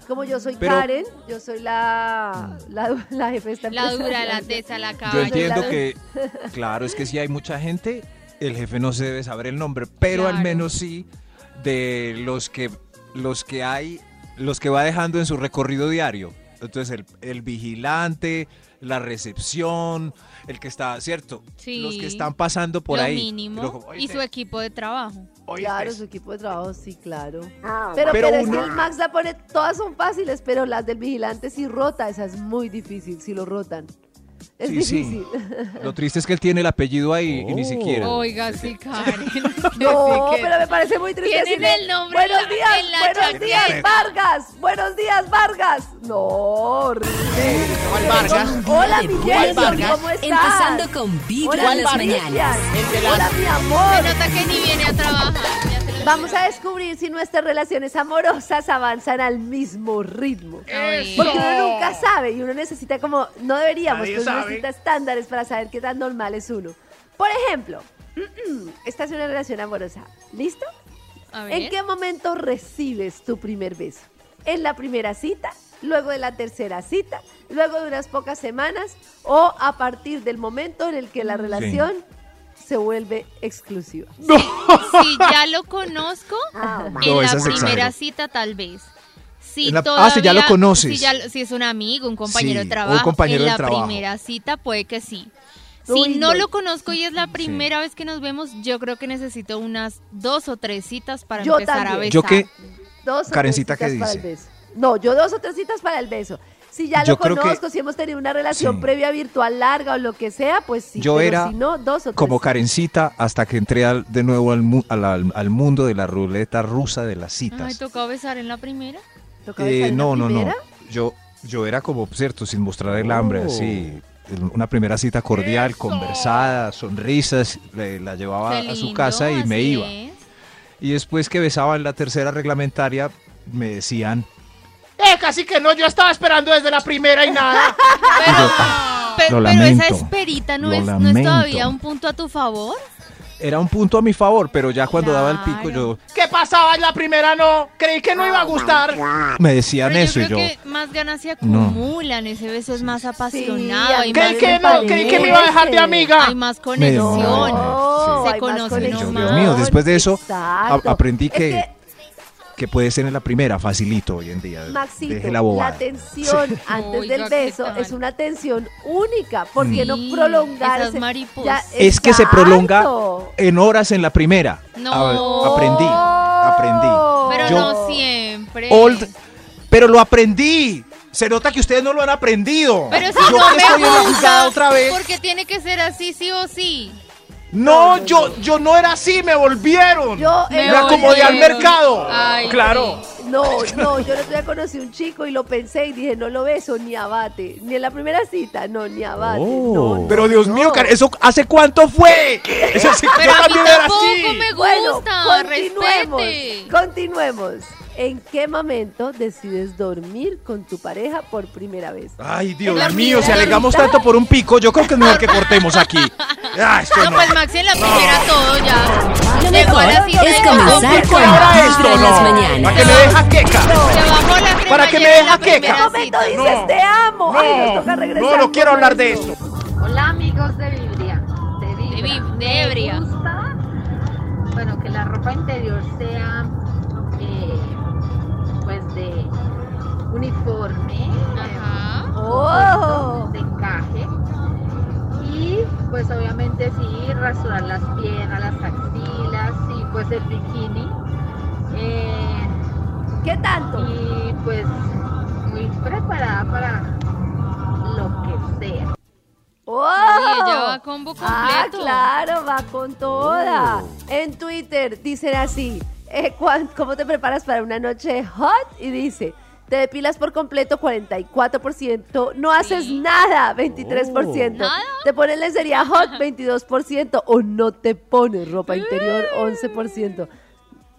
Como yo soy Pero- Karen, yo soy la, la, la jefe de esta La empresa. dura, la tesa, la Yo entiendo que, claro, es que si hay mucha gente, el jefe no se debe saber el nombre, pero al menos sí de los que, los que hay, los que va dejando en su recorrido diario. Entonces, el, el vigilante, la recepción, el que está, ¿cierto? Sí. Los que están pasando por lo ahí. mínimo. Lo- y su equipo de trabajo. Claro, su equipo de trabajo, sí, claro. Pero, Ah, Pero pero, es uno- que el Max la pone, todas son fáciles, pero las del vigilante sí rota, esa es muy difícil, si lo rotan. Es Sí, sí. Lo triste es que él tiene el apellido ahí y ni siquiera. Oiga, sí, Karen. No, pero me parece muy triste Tienen decirle, el nombre Buenos la- días, en la buenos chaqueta". días, Vargas. Buenos días, Vargas. No, horrible. ¿Cuál Vargas? Hola, mi ¿Cuál Jason, Vargas? ¿cómo estás? Empezando con Vibra en las mañanas. Hola, mi Se amor. nota que ni viene a trabajar. Vamos a descubrir si nuestras relaciones amorosas avanzan al mismo ritmo. Eso. Porque uno nunca sabe y uno necesita como, no deberíamos, Nadie pero uno necesita estándares para saber qué tan normal es uno. Por ejemplo, esta es una relación amorosa. ¿Listo? A ver. ¿En qué momento recibes tu primer beso? ¿En la primera cita? ¿Luego de la tercera cita? ¿Luego de unas pocas semanas? ¿O a partir del momento en el que la relación se vuelve exclusiva? Si ya lo conozco, en No, la primera cita tal vez. Si En la- ah, si ya lo conoces. Si, ya- si es un amigo, un compañero Sí, de trabajo. compañero en la trabajo. primera cita puede que sí. Si Uy, no no. lo conozco y es la primera vez que nos vemos, yo creo que necesito unas dos o tres citas para Yo empezar a besar. Yo que Dos o Karencita, tres ¿qué dice? el beso. No, yo dos o tres citas para el beso. Si ya Yo lo creo que- conozco, si hemos tenido una relación Sí. previa virtual larga o lo que sea, pues sí. Yo pero era si no, dos o tres como. Karencita hasta que entré al- de nuevo al, mu- al- al- al mundo de la ruleta rusa de las citas. ¿tocó besar en la primera? ¿Toca besar Eh, en la no, no, no. primera? Yo, yo era como, cierto, sin mostrar el hambre, Oh. así. Una primera cita cordial, conversada, sonrisas, le- la llevaba a su casa y me iba. es. Y después que besaba en la tercera reglamentaria, me decían, Eh, casi que no, yo estaba esperando desde la primera y nada. Pero, pero esa esperita no es, no es todavía un punto a tu favor. era un punto a mi favor, pero ya cuando daba el pico yo ¿Qué pasaba en la primera no? Creí que no iba a gustar. me decían Pero yo eso y creo yo, que más ganas se No. acumulan, ese beso es más apasionado, hay, Creí más, que no, creí que me iba a dejar de amiga. hay más conexión, No, se hay más conocen conexión. Yo, más. Dios mío, después de eso, a- Exacto. aprendí Es que, que, puede ser en la primera, facilito hoy en día. Maxito, Deje la la, antes Oiga, del ¿qué beso es una tensión única. ¿Por qué no Sí, prolongar mariposas. Ya- Es que se prolonga en horas en la primera. No. A- aprendí, aprendí. Pero Yo- no siempre. Old, pero lo aprendí. Se nota que ustedes no lo han aprendido. Pero si Yo no que estoy en me la otra vez. porque tiene que ser así sí o sí. No, yo, yo no era así, me volvieron. Yo, me eh, acomodé al volvieron. mercado. Ay, claro. No, no, yo el otro día conocí un chico y lo pensé y dije, no lo beso ni abate. Ni en la primera cita, no, ni abate. no, no, Pero Dios no. mío, ¿eso hace cuánto fue? Eso sí, Pero yo a mí también era así. me Bueno, gusta, continuemos. respete. Continuemos. ¿En qué momento decides dormir con tu pareja por primera vez? Ay, Dios mío, si alegamos tanto por un pico, yo creo que es mejor que cortemos aquí. Ah, esto No, no. pues Maxi en la primera todo ya. Lo mejor cita es comenzar con ahora esto, no. mañanas. Para que me deja queca. La Para que me deja queca. ¿En qué momento dices te amo? Ay, nos No, toca regresar no, no quiero hablar de esto. Hola amigos de Vibria, de Vibra. De gusta, bueno, que la ropa interior sea, eh, pues de uniforme, Ajá. Oh. de encaje. Y pues obviamente sí, rasurar las piernas, las axilas y pues el bikini. Eh, ¿Qué tanto? y pues muy preparada para lo que sea. ¡Oh! Ella va combo Ah, completo. claro, va con toda. Oh. En Twitter dicen así, eh, ¿cómo te preparas para una noche hot? Y dice, te depilas por completo 44%, no haces Sí. nada 23%, ¿Nada? te pones lencería hot 22% o no te pones ropa interior 11%.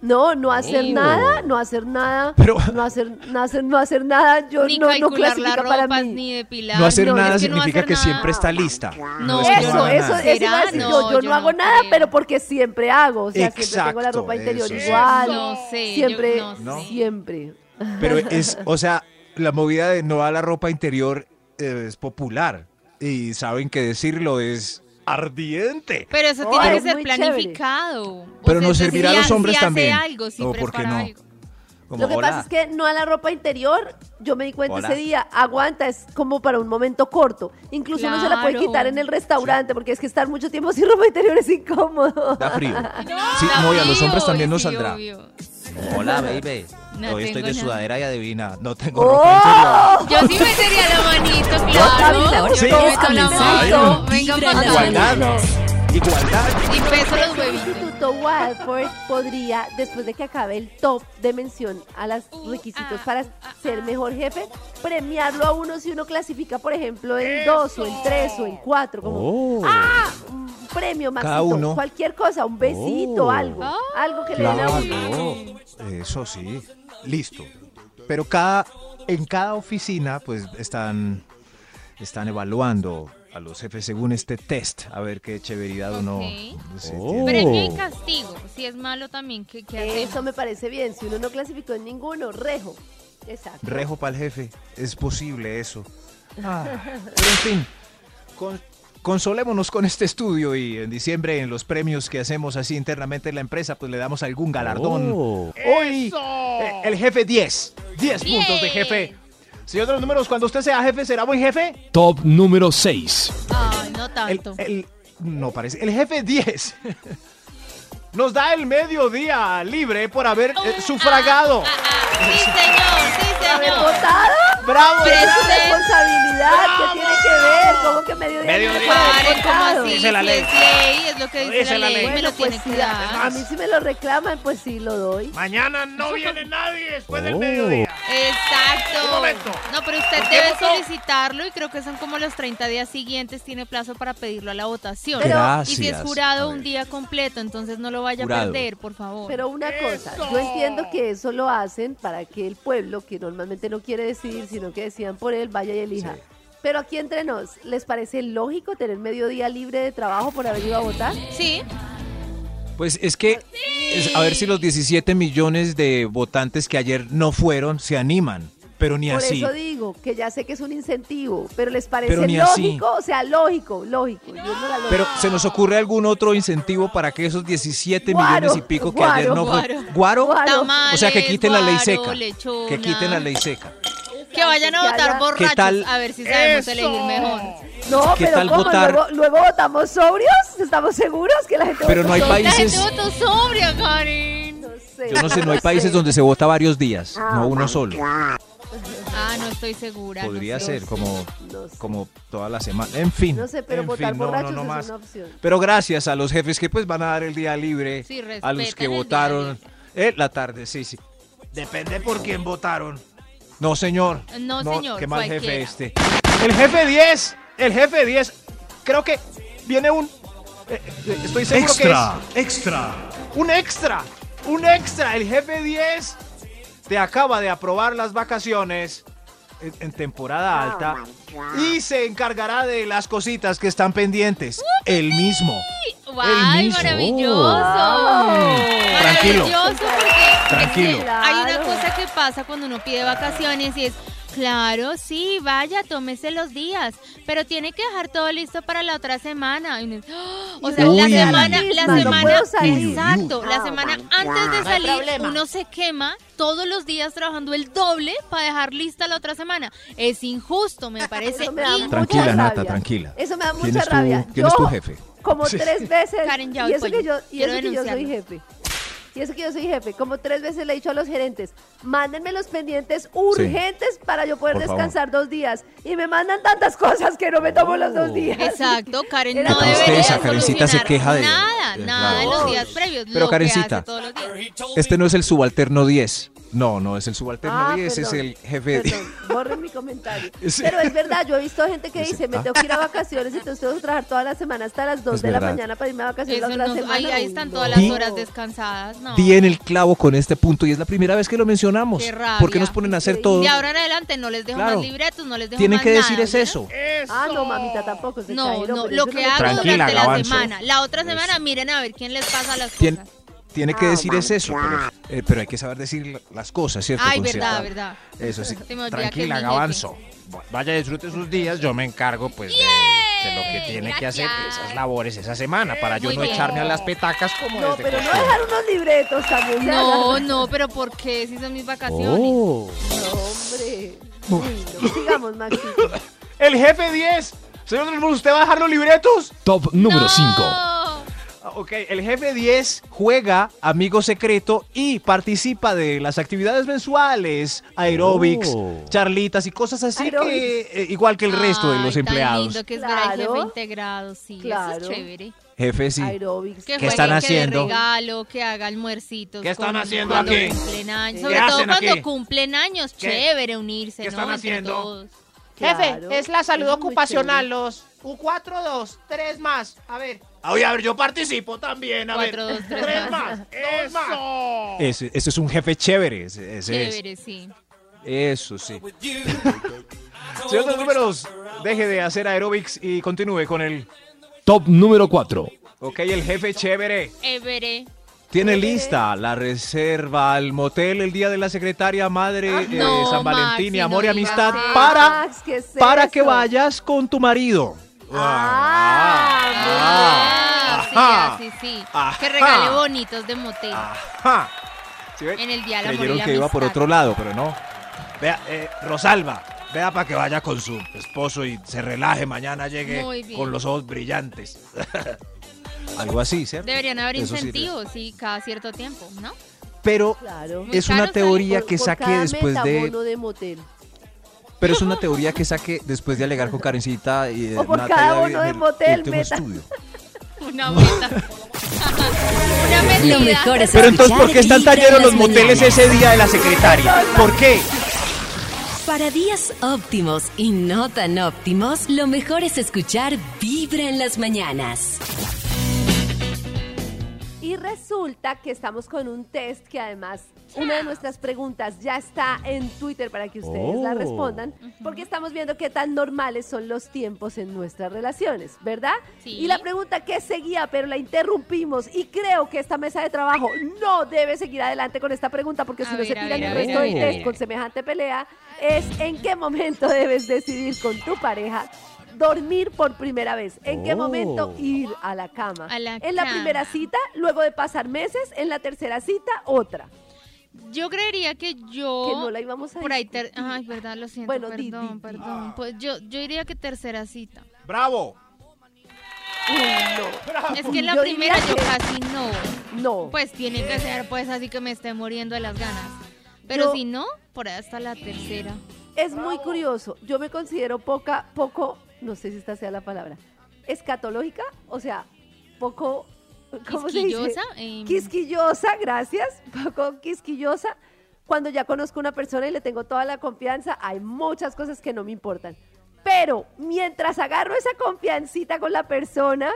No, no hacer nada, no hacer nada, Pero- no hacer, no hacer, no hacer nada, yo Ni no, no clasifica para mí. ni depilar. No hacer no, nada es que no significa hacer que nada. siempre está lista. No, es Eso, eso, eso iba a decir ¿Será? yo. No, Yo yo no hago no nada, creo. pero porque siempre hago. O sea, siempre tengo la Exacto, ropa interior eso igual. No sé, Siempre, yo no sé. siempre. Pero es, o sea, la movida de no a la ropa interior eh, es popular. Y saben que decirlo es ardiente. Pero eso tiene que ser planificado. O Pero sea, nos servirá a los hombres si hace también. algo, si No, ¿por qué prepara no? algo. Como, Lo que hola. pasa es que no a la ropa interior, yo me di cuenta Hola. ese día, aguanta, es como para un momento corto. Incluso no se la puede quitar en el restaurante, porque es que estar mucho tiempo sin ropa interior es incómodo. Da frío. Sí, no, y a los hombres también nos saldrá. obvio. Hola, baby. No Hoy estoy de nada. sudadera y adivina, no tengo ropa ¡Oh! Yo sí metería la manito, A mí claro. me Yo me a meto la me mano. Igualdad. Y peso los El huevitos. Instituto Wildford podría, después de que acabe el top de mención a los requisitos ah, para ser mejor jefe, premiarlo a uno si uno clasifica, por ejemplo, en dos o en tres o en cuatro, como Oh. ¡ah! Un premio, Maxito, Cada uno. cualquier cosa, un besito, Oh. algo, Ah, algo que le den a Claro. uno. Eso sí. Listo. Pero cada, en cada oficina, pues están, están evaluando a los jefes según este test, a ver qué chéveridad uno. Ok. sí, Oh. Premio y castigo. Si es malo también, ¿qué, qué? Eso me parece bien, si uno no clasificó en ninguno, rejo. Exacto. Rejo para el jefe. Es posible eso. Ah, pero en fin, con- consolémonos con este estudio y en diciembre en los premios que hacemos así internamente en la empresa, pues le damos algún galardón. Oh. Hoy eh, el jefe 10. 10 puntos de jefe. Señor de los números, cuando usted sea jefe, ¿será buen jefe? Top número 6. Ay, no El, tanto. el- no parece. El jefe 10. Nos da el mediodía libre por haber eh, sufragado. Ah, ah, sí, señor, sí, ¿Haber señor. votado? ¡Bravo! ¿Qué es Pero su responsabilidad? ¿Qué tiene que ver? ¿Cómo que medio día? Medio no día. puede haber Paren, ¿cómo votado? así? Dice la ley. es ley, es lo que dice, Dice la la ley. ley. Me Bueno, lo pues tiene sí, que a, dar. a mí si me lo reclaman, pues sí lo doy. Mañana no viene nadie después del Oh. mediodía. Exacto. Un momento. No, pero usted ¿Por qué debe votó? solicitarlo y creo que son como los 30 días siguientes, tiene plazo para pedirlo a la votación. Pero- y si es Gracias. jurado A ver. un día completo, entonces no lo vaya Jurado. a perder, por favor. Pero una cosa, yo entiendo que eso lo hacen para que el pueblo, que normalmente no quiere decidir, sino que decían por él, vaya y elija. Pero aquí entre nos, ¿les parece lógico tener medio día libre de trabajo por haber ido a votar? sí, Pues es que, es- a ver si los 17 millones de votantes que ayer no fueron se animan, pero ni Por así. eso digo que ya sé que es un incentivo, pero ¿les parece Pero ni así. lógico? O sea, lógico, lógico. Yo no. Pero se nos ocurre algún otro incentivo para que esos 17 Guaro, millones y pico que ayer no guaro, fueron. ¿Guaro? Tamales, O sea, que quiten la ley seca. lechona. Que quiten la ley seca. Que vayan a votar borrachos, ¿Qué tal? a ver si sabemos Eso. elegir mejor. No, ¿Qué pero tal ¿cómo? votar? ¿Luego, luego votamos sobrios? ¿Estamos seguros que la gente Pero votó no hay sobria? La gente países, votó sobria, Karen. No sé. yo no sé, no hay países donde se vota varios días, Ah, no uno solo. Ah, Ah, no estoy segura. no Podría sé. ser como, No sé. como toda la semana. En fin. No sé, pero en votar fin, no, no, borrachos no es más. una opción. Pero gracias a los jefes que pues van a dar el día libre. Sí, a los que votaron. Eh, la tarde, sí, sí. Depende por quién votaron. No, señor. No, señor, Qué mal jefe este. El jefe 10. El jefe 10. Creo que viene un. eh, eh, estoy seguro Extra, que es. Extra. Un extra. Un extra. El jefe 10 te acaba de aprobar las vacaciones en, en temporada alta y se encargará de las cositas que están pendientes. El mismo. ¡Ay, mismo. maravilloso! Tranquilo. Maravilloso porque Tranquilo. hay una cosa que pasa cuando uno pide vacaciones y es, claro, sí, vaya, tómese los días, pero tiene que dejar todo listo para la otra semana. ¡ah! O sea, la Uy. semana, la No semana, puedo salir. exacto, la semana antes de salir, uno se quema todos los días trabajando el doble para dejar lista la otra semana. Es injusto, me parece me injusto. Tranquila, Nata, tranquila. Eso me da ¿Quién mucha es tu- rabia. quién es tu jefe? Como Sí. tres veces. Karen, ya y eso que yo, y eso que yo soy jefe. Y eso que yo soy jefe. Como tres veces le he dicho a los gerentes, mándenme los pendientes urgentes para yo poder Por favor. descansar dos días. Y me mandan tantas cosas que no me tomo los dos días. Exacto, Karen Era no tristeza, Karencita se queja de- nada, de- nada en claro. los días previos. Pero, lo que Karencita, hace todos los días. Este no es el subalterno 10. No, no es el subalterno Ah, 10, es el jefe 10. Perdón, borren mi comentario. Sí. Pero es verdad, yo he visto gente que Dice, me ah. tengo que ir a vacaciones, entonces tengo que trabajar toda la semana hasta las 2 Es de la mañana para irme a vacaciones Eso la otra no- semana. ahí, ahí Uy, están no. todas las horas descansadas. No. Di en el clavo con este punto y es la primera vez que lo mencionamos. Qué rabia. ¿Por qué nos ponen a hacer todo? De ahora en adelante no les dejo Claro. más libretos, no les dejo Tienen más que decir nada, es eso. Ah, no, mamita, tampoco. se No, no, lo que hago durante la semana. La otra semana miren a ver quién les pasa las cosas. Tiene que decir es eso, pero, eh, pero hay que saber decir la- las cosas, ¿cierto? Ay, verdad, verdad. Eso sí. Tranquila. Gavanzo. Vaya, disfrute sus días. Yo me encargo, pues, de, de lo que tiene que hacer esas labores esa semana para yo Muy no bien. echarme a las petacas como No, es de pero no costumbre. dejar unos libretos también. No, no, pero ¿por qué? Si son mis vacaciones. Oh. No, hombre. Uy, no. Sigamos, Maxito. El jefe 10. Señor ¿usted va a dejar los libretos? Top número No. 5. Ah, Ok, el jefe 10 juega amigo secreto y participa de las actividades mensuales, aeróbics, Oh. charlitas y cosas así que eh, igual que el resto de Ay, los tan empleados. lindo que es ver al Claro. jefe integrado, sí, eso Claro. es chévere. Jefe sí. Aerobics. Que ¿Qué juegue, están que haciendo? regalo, que haga almuercitos. ¿Qué están haciendo aquí? cumplen años. ¿Qué Sobre todo cuando aquí? cumplen años, ¿Qué? chévere unirse, ¿Qué ¿no? están Entre haciendo? Jefe, Claro. es la salud Eso es ocupacional, los U4, 2, 3 más. A ver. Ah, Oye, a ver, yo participo también. A Cuatro, ver. dos, tres tres más. más. Dos más. Ese, ese es un jefe chévere. Ese, ese es. Chévere, sí. Eso sí. Señor de los números, deje de hacer aeróbics y continúe con el. Top número 4. Ok, el jefe chévere. Everé. Tiene lista la reserva al motel el día de la secretaria madre eh, no, San Valentín y amor y no amistad eso. para, Max, ¿qué es para que eso? vayas con tu marido. Ah, Ah, sí, Ajá. así, sí. Ajá. Que regale bonitos de motel. Ajá. ¿Sí ven? En el día del amor y Creyeron la que iba por amistad. otro lado, pero no. Vea, eh, Rosalba, vea para que vaya con su esposo y se relaje. Mañana llegue con los ojos brillantes. Algo así, ¿cierto? Deberían haber Eso incentivos, sí, cada cierto tiempo, ¿no? Pero Claro. Es una teoría Por- que por saqué cada después de. de motel. Pero es una teoría que saqué después de alegar con Karencita y O por Nata cada de en el motel, meta. estudio. Una meta. Una medida. Lo mejor es Pero entonces, ¿por qué están llenos los moteles ese día de la secretaria? ¿Por qué? Para días óptimos y no tan óptimos, lo mejor es escuchar Vibra en las mañanas. Y resulta que estamos con un test que además una de nuestras preguntas ya está en Twitter para que ustedes la Oh. respondan, porque estamos viendo qué tan normales son los tiempos en nuestras relaciones, ¿verdad? Sí. Y la pregunta que seguía, pero la interrumpimos y creo que esta mesa de trabajo no debe seguir adelante con esta pregunta porque A si no se tiran el resto del test con semejante pelea, es en qué momento debes decidir con tu pareja dormir por primera vez. ¿En qué Oh. momento ir a la cama? A la en la cama. primera cita, luego de pasar meses, en la tercera cita, otra. Yo creería que yo. Que no la íbamos a Por ahí. ter- Ay, verdad, lo siento. Bueno, perdón, di, di. perdón. Pues yo, yo diría que tercera cita. ¡Bravo! No. Es que en la Yo primera yo que- casi no. No. Pues tiene que ser, pues así que me esté muriendo de las ganas. Pero Yo- si no, por ahí hasta la tercera. es muy curioso. Yo me considero poca, poco, no sé si esta sea la palabra, escatológica, o sea, poco, ¿cómo se dice? Quisquillosa, em. Quisquillosa, gracias, poco quisquillosa. Cuando ya conozco a una persona y le tengo toda la confianza, hay muchas cosas que no me importan. Pero mientras agarro esa confiancita con la persona,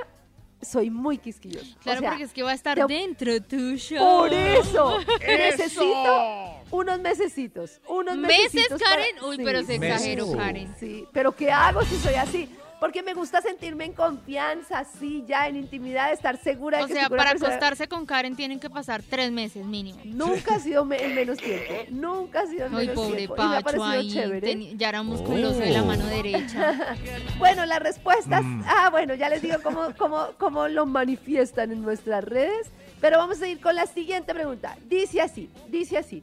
soy muy quisquillosa. Claro, O sea, porque es que va a estar te- dentro tuyo. por eso, necesito unos mesecitos, unos ¿Meses, mesecitos para- Karen? Uy, pero se Sí. exageró. Karen. Sí, pero ¿qué hago si soy así? Porque me gusta sentirme en confianza, así, ya en intimidad, estar segura de O que sea, para persona- acostarse con Karen tienen que pasar tres meses mínimo. Nunca ha sido me- en menos tiempo. Nunca ha sido en menos pobre tiempo. Y me ha Pacho parecido ahí. chévere. teni- ya era musculoso de la Oh. mano derecha. Bueno, las respuestas. Mm. Ah, bueno, ya les digo cómo, cómo, cómo lo manifiestan en nuestras redes. Pero vamos a ir con la siguiente pregunta. Dice así, dice así.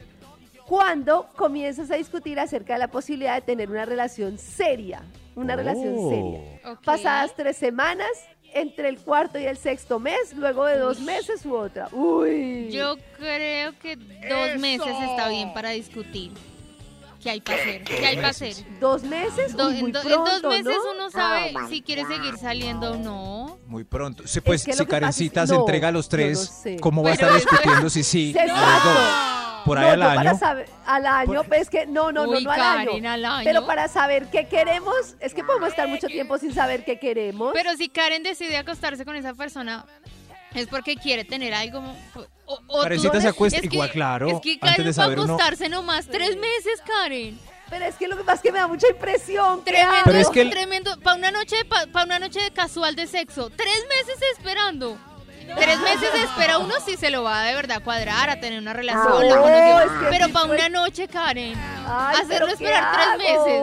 ¿Cuándo comienzas a discutir acerca de la posibilidad de tener una relación seria? Una relación Oh. seria. Ok. Pasadas tres semanas, entre el cuarto y el sexto mes, luego de dos meses u otra. Uy. Yo creo que dos meses está bien para discutir. ¿Qué hay para hacer? ¿Qué hay para hacer? ¿Dos meses? Do- Uy, muy en, do- en pronto, dos meses ¿no? uno sabe Ah, si quiere seguir saliendo o no. Muy pronto. Sí, pues que si que es Karencita que- se no, entrega a los tres, no sé. ¿cómo va a estar es- discutiendo si sí? Los dos? Por ahí No, al año. saber, al año, pues es que no, no, no, Uy, no al Karen, año. al año. Pero para saber qué queremos, es que podemos estar mucho tiempo sin saber qué queremos. Pero si Karen decide acostarse con esa persona, es porque quiere tener algo. O, o Karencita tú- se acuesta es que- igual, claro, Es que antes Karen de va a saber uno- acostarse nomás tres meses, Karen. Pero es que lo que pasa es que me da mucha impresión. ¿qué Tremendo? Pero es que el- tremendo. Para una noche, para una noche de casual de sexo, tres meses esperando. Tres meses espera uno si se lo va de verdad a cuadrar, a tener una relación. No, uno quiera. es que pero sí, para pues- una noche, Karen. Ay, hacerlo pero ¿qué esperar tres meses.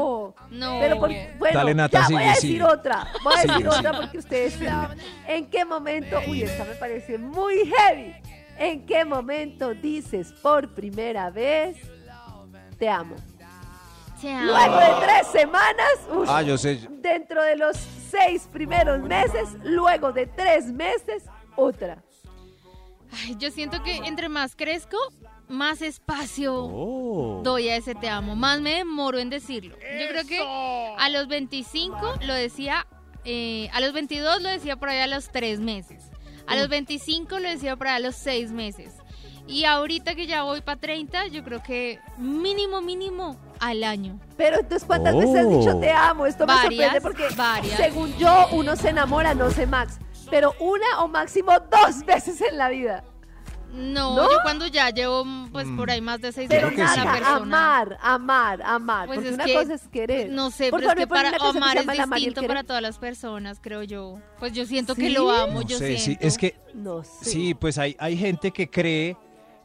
No. Pero por- bueno, Dale, Nata, ya sigue, voy a decir sigue. otra. Voy a decir sigue. otra porque ustedes saben. ¿En qué momento? Uy, esta me parece muy heavy. ¿En qué momento dices por primera vez te amo? Chao. Luego de tres semanas, uy, Ah, yo sé. dentro de los seis primeros meses, luego de tres meses, otra. Ay, yo siento que entre más crezco, más espacio Oh. doy a ese te amo, más me demoro en decirlo. Yo creo que a los 25 lo decía, eh, a los 22 lo decía por ahí a los 3 meses, a los 25 lo decía por ahí a los 6 meses. Y ahorita que ya voy para 30, yo creo que mínimo, mínimo al año. Pero entonces, ¿cuántas veces has dicho Oh. te amo? Esto me Varias, sorprende porque, varias. según yo, uno se enamora, no sé, Max. Pero una o máximo dos veces en la vida. No, ¿No? yo cuando ya llevo pues Mm. por ahí más de 6 Pero meses con la nada, persona. amar, amar, amar. Pues porque es una que, cosa es querer. No sé, Por pero es que para amar es distinto para todas las personas, creo yo. Pues yo siento que lo amo, No yo sé, sí, siento. es que No sé. sí, pues hay, hay gente que cree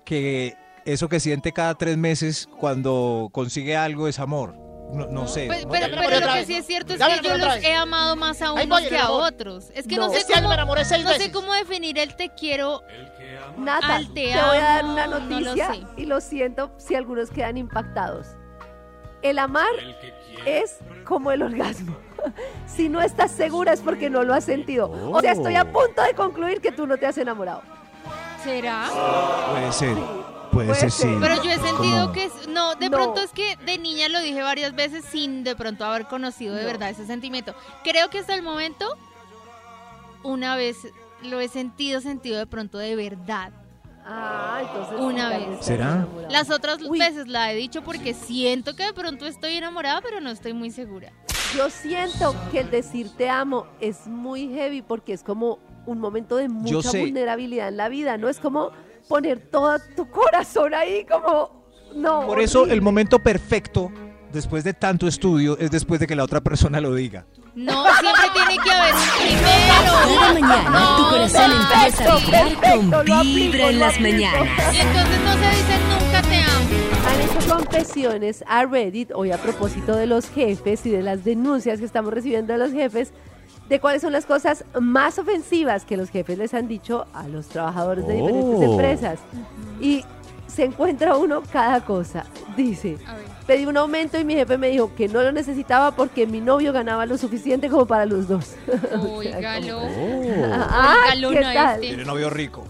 que eso que siente cada tres meses cuando consigue algo es amor. No, no sé. Pues, pero, Dígamelo pero lo que sí es cierto es que yo los he amado más a unos voy, que el a otros. Es que No. no, sé Este cómo, me enamoré seis no sé cómo definir el te quiero. Nata, Al te te voy a dar amo, una no lo noticia sé. y lo siento si algunos quedan impactados. El amar es como el orgasmo. si no estás segura es porque no lo has sentido. O sea, estoy a Oh. punto de concluir que tú no te has enamorado. ¿Será? Puede ser. Puede puede ser, ser. sí. Pero yo he sentido Como- que es- no, de No. pronto es que de niña lo dije varias veces sin de pronto haber conocido de No. verdad ese sentimiento. Creo que hasta el momento una vez lo he sentido, sentido de pronto de verdad. Ah, entonces. Una vez. ¿Será? Las otras Uy. veces la he dicho porque siento que de pronto estoy enamorada, pero no estoy muy segura. Yo siento que el decir te amo es muy heavy porque es como un momento de mucha vulnerabilidad en la vida, ¿no? Es como poner todo tu corazón ahí, como. No. Por eso el momento perfecto, después de tanto estudio, es después de que la otra persona lo diga. No, siempre tiene que haber un Cada primero. mañana tu corazón empieza a vibrar perfecto, con aplico, vibra en las mañanas. Y entonces no se dice nunca te amo. Han hecho confesiones a Reddit hoy a propósito de los jefes y de las denuncias que estamos recibiendo de los jefes de cuáles son las cosas más ofensivas que los jefes les han dicho a los trabajadores de diferentes Oh. empresas. Y se encuentra uno cada cosa. Dice, A ver. pedí un aumento y mi jefe me dijo que no lo necesitaba porque mi novio ganaba lo suficiente como para los dos. O sea, Óigalo. como- Ah, ¿qué tal? este. Tiene novio rico.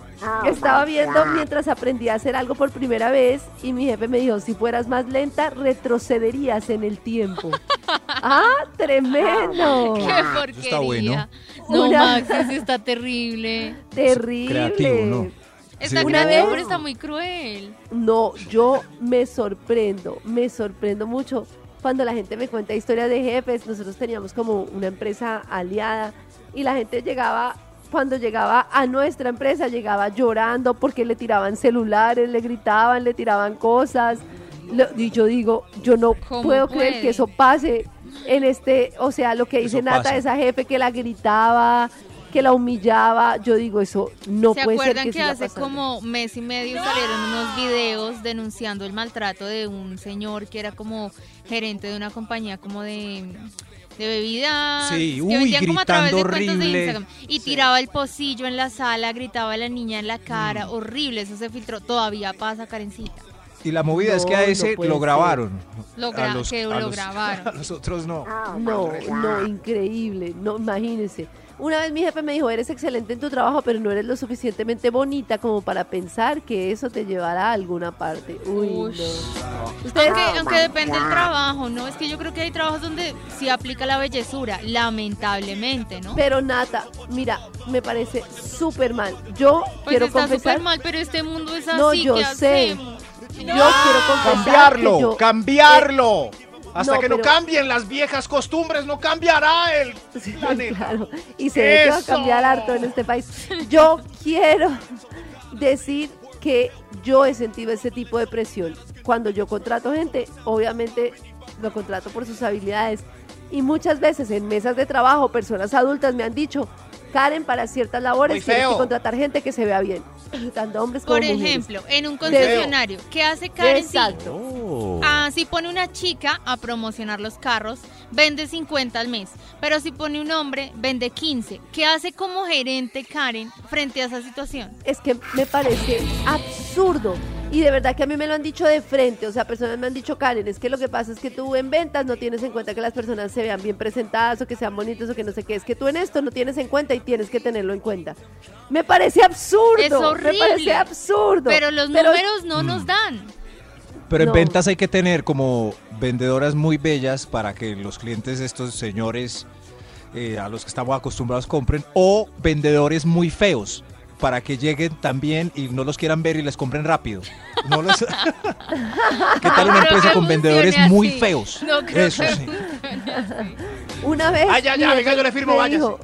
Estaba viendo mientras aprendía a hacer algo por primera vez y mi jefe me dijo, si fueras más lenta, retrocederías en el tiempo. ¡Ah, tremendo! ¡Qué porquería! está bueno. No, Una- Max, eso está terrible. Terrible. Creativo, ¿no? Está Sí. Una vez- pero está muy cruel. No, yo me sorprendo, me sorprendo mucho cuando la gente me cuenta historias de jefes. Nosotros teníamos como una empresa aliada y la gente llegaba, cuando llegaba a nuestra empresa, llegaba llorando porque le tiraban celulares, le gritaban, le tiraban cosas. Lo- y yo digo, yo no ¿Cómo puedo creer puede? que eso pase en este, o sea, lo que dice Eso Nata, pasa. esa jefe que la gritaba, que la humillaba, yo digo, eso no ¿Se puede ser acuerdan que, que, hace pasando. como mes y medio salieron unos videos denunciando el maltrato de un señor que era como gerente de una compañía como de, de bebidas Sí, que uy, vendían como a través de cuentos de. Instagram y tiraba el pocillo en la sala, gritaba a la niña en la cara, Mm. horrible, eso se filtró, todavía pasa Karencita. Y la movida es que a ese lo grabaron. Lo A gra- los- que a lo los- grabaron. A los otros no. No, no, increíble, no, imagínense. Una vez mi jefe me dijo, eres excelente en tu trabajo, pero no eres lo suficientemente bonita como para pensar que eso te llevará a alguna parte. Uy, no. Ustedes, Aunque, aunque depende del trabajo, ¿no? Es que yo creo que hay trabajos donde sí aplica la bellezura, lamentablemente, ¿no? pero Nata, mira, me parece súper mal. Yo Pues quiero está confesar, súper mal, pero este mundo es así. No, yo ¿qué sé. hacemos? Yo quiero Cambiarlo, yo- cambiarlo. Hasta No, que no pero- cambien las viejas costumbres, no cambiará el planeta. claro. Y se ve que va a ¡Eso! cambiar harto en este país. Yo quiero decir que yo he sentido ese tipo de presión. Cuando yo contrato gente, obviamente lo contrato por sus habilidades. Y muchas veces en mesas de trabajo, personas adultas me han dicho, Karen, para ciertas labores Muy tienes que contratar gente que se vea bien. Tanto hombres como Por mujeres. ejemplo, en un concesionario, ¿qué hace Karen? Exacto. Ah, si pone una chica a promocionar los carros, vende 50 al mes. Pero si pone un hombre, vende 15. ¿Qué hace como gerente Karen frente a esa situación? es que me parece absurdo. Y de verdad que a mí me lo han dicho de frente. O sea, personas me han dicho, Karen, es que lo que pasa es que tú en ventas no tienes en cuenta que las personas se vean bien presentadas o que sean bonitos o que no sé qué. Es que tú en esto no tienes en cuenta y tienes que tenerlo en cuenta. Me parece absurdo. Es horrible. Me parece absurdo. Pero los números no nos dan. Pero en No. ventas hay que tener como vendedoras muy bellas para que los clientes, estos señores eh, a los que estamos acostumbrados, compren. O vendedores muy feos para que lleguen también y no los quieran ver y les compren rápido. No les- ¿Qué tal una No empresa con vendedores muy feos? No creo Eso que sí. Una vez. Ay, ya, mi ya, jefe venga, yo le firmo, dijo-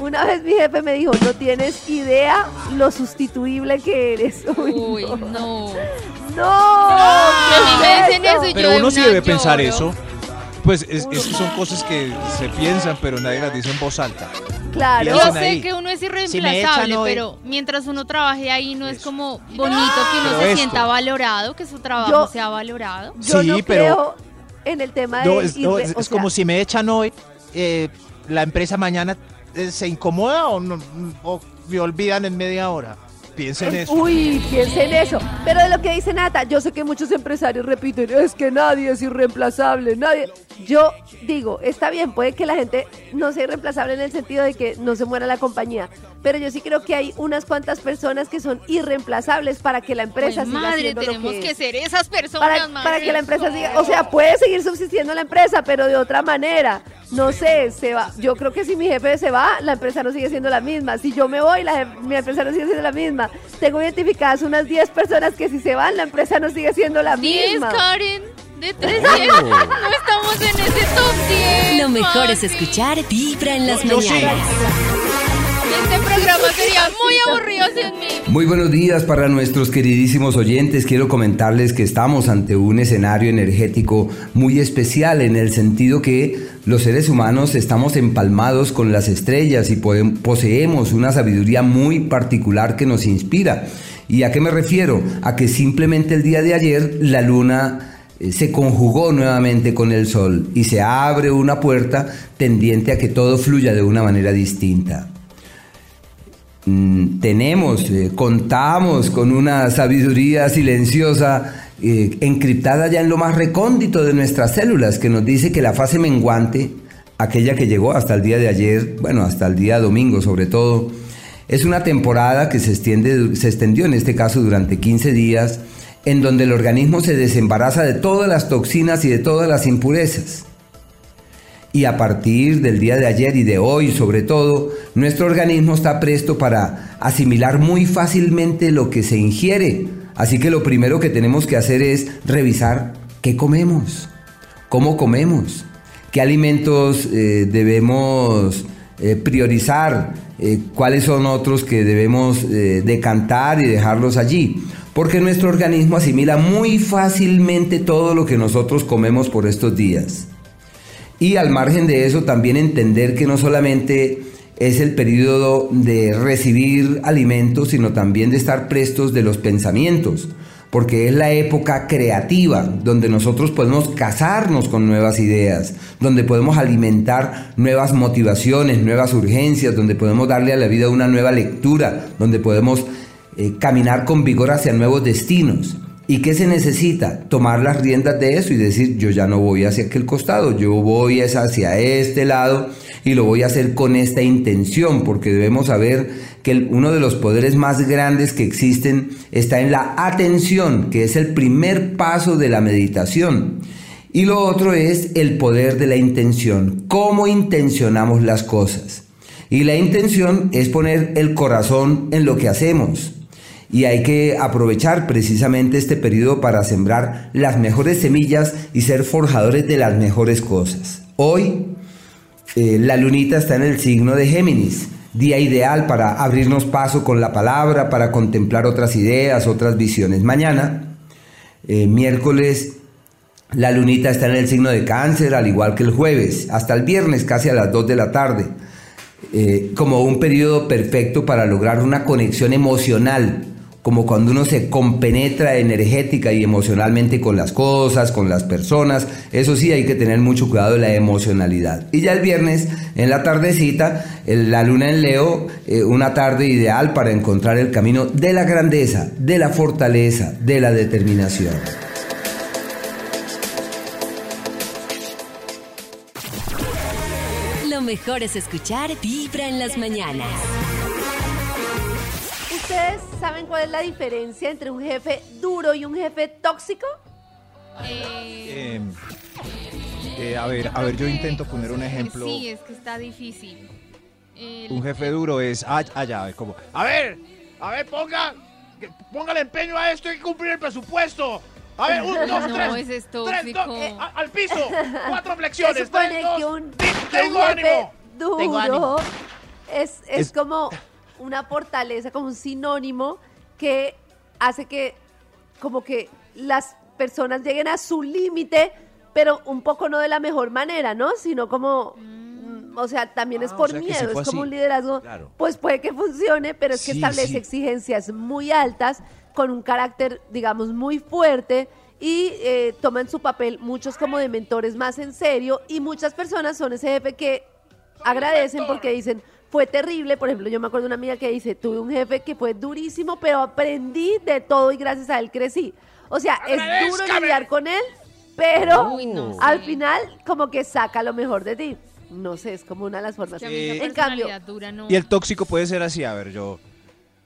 Una vez mi jefe me dijo, no tienes idea lo sustituible que eres. Uy, Uy, no. no. No, A mí me ¿qué es dicen eso y yo Pero uno sí debe pensar eso. Pues es, es que son cosas que se piensan, pero nadie las dice en voz alta. Claro. Yo sé ahí. que uno es irreemplazable, pero mientras uno trabaje ahí no es como bonito que uno Pero se esto- sienta valorado, que su trabajo Yo- sea valorado. Yo Sí, no pero- creo en el tema de es, no, es- o es sea, como si me echan hoy, eh, la empresa mañana eh, se incomoda o, no, o me olvidan en media hora. Piensen eso. Uy, piensen eso. Pero de lo que dice Nata, yo sé que muchos empresarios repiten, es que nadie es irreemplazable, nadie. Yo digo, está bien, puede que la gente no sea irreemplazable en el sentido de que no se muera la compañía, pero yo sí creo que hay unas cuantas personas que son irreemplazables para que la empresa Pues, siga madre, siendo lo tenemos que, ser esas personas, para, madre. para que la empresa siga, o sea, puede seguir subsistiendo la empresa, pero de otra manera. No sé, se va. Yo creo que si mi jefe se va, la empresa no sigue siendo la misma. Si yo me voy, la, mi empresa no sigue siendo la misma. Tengo identificadas unas 10 personas que si se van, la empresa no sigue siendo la 10, misma. Karen, de 300. No estamos en ese top 10. Lo mejor es escuchar Vibra en las mañanas. Este programa sería muy aburrido sin mí. Muy buenos días para nuestros queridísimos oyentes. Quiero comentarles que estamos ante un escenario energético muy especial en el sentido que los seres humanos estamos empalmados con las estrellas y poseemos una sabiduría muy particular que nos inspira. ¿Y a qué me refiero? A que simplemente el día de ayer la luna se conjugó nuevamente con el sol y se abre una puerta tendiente a que todo fluya de una manera distinta. Mm, tenemos, eh, contamos con una sabiduría silenciosa eh, encriptada ya en lo más recóndito de nuestras células que nos dice que la fase menguante, aquella que llegó hasta el día de ayer, bueno, hasta el día domingo sobre todo, Es una temporada que se, extiende, se extendió en este caso durante 15 días, en donde el organismo se desembaraza de todas las toxinas y de todas las impurezas. Y a partir del día de ayer y de hoy sobre todo, nuestro organismo está presto para asimilar muy fácilmente lo que se ingiere. Así que lo primero que tenemos que hacer es revisar qué comemos, cómo comemos, qué alimentos eh, debemos eh, priorizar, eh, cuáles son otros que debemos decantar y dejarlos allí. Porque nuestro organismo asimila muy fácilmente todo lo que nosotros comemos por estos días. Y al margen de eso, también entender que no solamente es el periodo de recibir alimentos, sino también de estar prestos de los pensamientos, porque es la época creativa donde nosotros podemos casarnos con nuevas ideas, donde podemos alimentar nuevas motivaciones, nuevas urgencias, donde podemos darle a la vida una nueva lectura, donde podemos eh, caminar con vigor hacia nuevos destinos. ¿Y qué se necesita? Tomar las riendas de eso y decir, yo ya no voy hacia aquel costado, yo voy hacia este lado y lo voy a hacer con esta intención, porque debemos saber que uno de los poderes más grandes que existen está en la atención, que es el primer paso de la meditación. Y lo otro es el poder de la intención, cómo intencionamos las cosas. Y la intención es poner el corazón en lo que hacemos y hay que aprovechar precisamente este periodo para sembrar las mejores semillas y ser forjadores de las mejores cosas. Hoy eh, la lunita está en el signo de Géminis, día ideal para abrirnos paso con la palabra, para contemplar otras ideas, otras visiones. Mañana, eh, miércoles, la lunita está en el signo de cáncer, al igual que el jueves, hasta el viernes casi a las 2 de la tarde. Eh, como un periodo perfecto para lograr una conexión emocional como cuando uno se compenetra energética y emocionalmente con las cosas, con las personas. Eso sí, hay que tener mucho cuidado de la emocionalidad. Y ya el viernes, en la tardecita, la luna en Leo, eh, una tarde ideal para encontrar el camino de la grandeza, de la fortaleza, de la determinación. Lo mejor es escuchar Vibra en las mañanas. ¿Ustedes saben cuál es la diferencia entre un jefe duro y un jefe tóxico? Eh, Eh, eh, a ver, a ver, yo intento poner un ejemplo. Sí, es que está difícil. El- Un jefe duro es ah, es como A ver, a ver, ponga, que- póngale empeño a esto, hay que cumplir el presupuesto. A ver, un, dos, No, tres. ese es tres, dos, tóxico. eh, a- al piso. Cuatro Se flexiones. supone tres, dos. que un, Ti- que un Tengo jefe ánimo. duro Tengo ánimo. es, es, Es- como una fortaleza, como un sinónimo que hace que como que las personas lleguen a su límite, pero un poco no de la mejor manera, ¿no? Sino como, mm, o sea, también es Ah, o por sea miedo, es como así. un liderazgo, Claro. pues puede que funcione, pero es que establece sí. exigencias muy altas, con un carácter, digamos, muy fuerte y eh, toman su papel muchos como de mentores más en serio y muchas personas son ese jefe que agradecen porque dicen, fue terrible, por ejemplo, yo me acuerdo de una amiga que dice, tuve un jefe que fue durísimo, pero aprendí de todo y gracias a él crecí. O sea, es duro lidiar con él, pero Uy, no al final como que saca lo mejor de ti. No sé, es como una de las formas. que en cambio, personalidad dura no. y el tóxico puede ser así, a ver, yo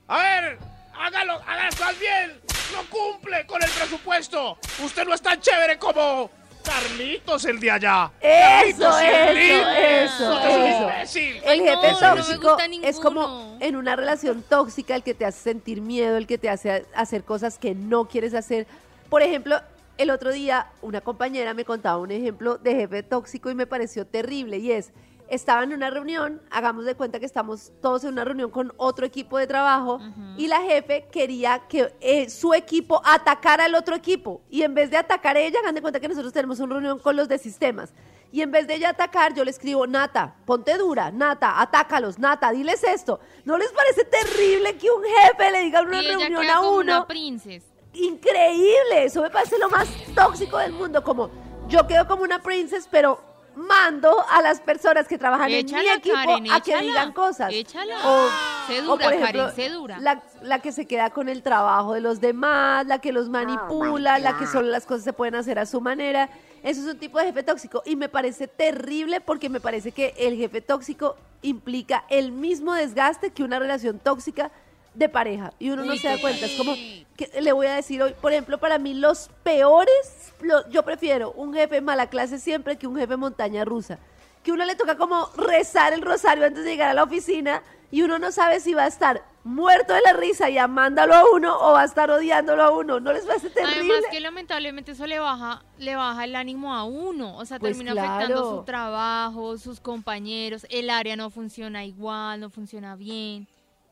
A ver, hágalo, hágalo bien. No cumple con el presupuesto. Usted no es tan chévere como Carlitos el de allá. Eso, Carlitos, eso, eso, es. El jefe no, no me tóxico es como en una relación tóxica el que te hace sentir miedo, el que te hace hacer cosas que no quieres hacer. Por ejemplo, el otro día una compañera me contaba un ejemplo de jefe tóxico y me pareció terrible y es, estaba en una reunión, hagamos de cuenta que estamos todos en una reunión con otro equipo de trabajo y la jefe quería que eh, su equipo atacara al otro equipo y en vez de atacar a ella, hagan de cuenta que nosotros tenemos una reunión con los de sistemas y en vez de ella atacar, yo le escribo, Nata, ponte dura, Nata, atácalos, Nata, diles esto. ¿No les parece terrible que un jefe le diga en una y reunión a como uno? una princess. increíble. Eso me parece lo más tóxico del mundo. Como yo quedo como una princess, pero mando a las personas que trabajan en mi equipo Karen, a que échala. digan cosas. Échala. O, o, dura, por ejemplo, Karen, sé dura. La, la que se queda con el trabajo de los demás, la que los manipula, la que solo las cosas se pueden hacer a su manera. Eso es un tipo de jefe tóxico y me parece terrible porque me parece que el jefe tóxico implica el mismo desgaste que una relación tóxica de pareja. Y uno no se da cuenta. Es como, que le voy a decir hoy, por ejemplo, para mí los peores, lo- yo prefiero un jefe mala clase siempre que un jefe montaña rusa. Que uno le toca como rezar el rosario antes de llegar a la oficina y uno no sabe si va a estar muerto de la risa y amándolo a uno o va a estar odiándolo a uno. ¿No les parece terrible? Además que lamentablemente eso le baja, le baja el ánimo a uno, o sea, Pues termina claro. afectando su trabajo, sus compañeros, el área no funciona igual, no funciona bien.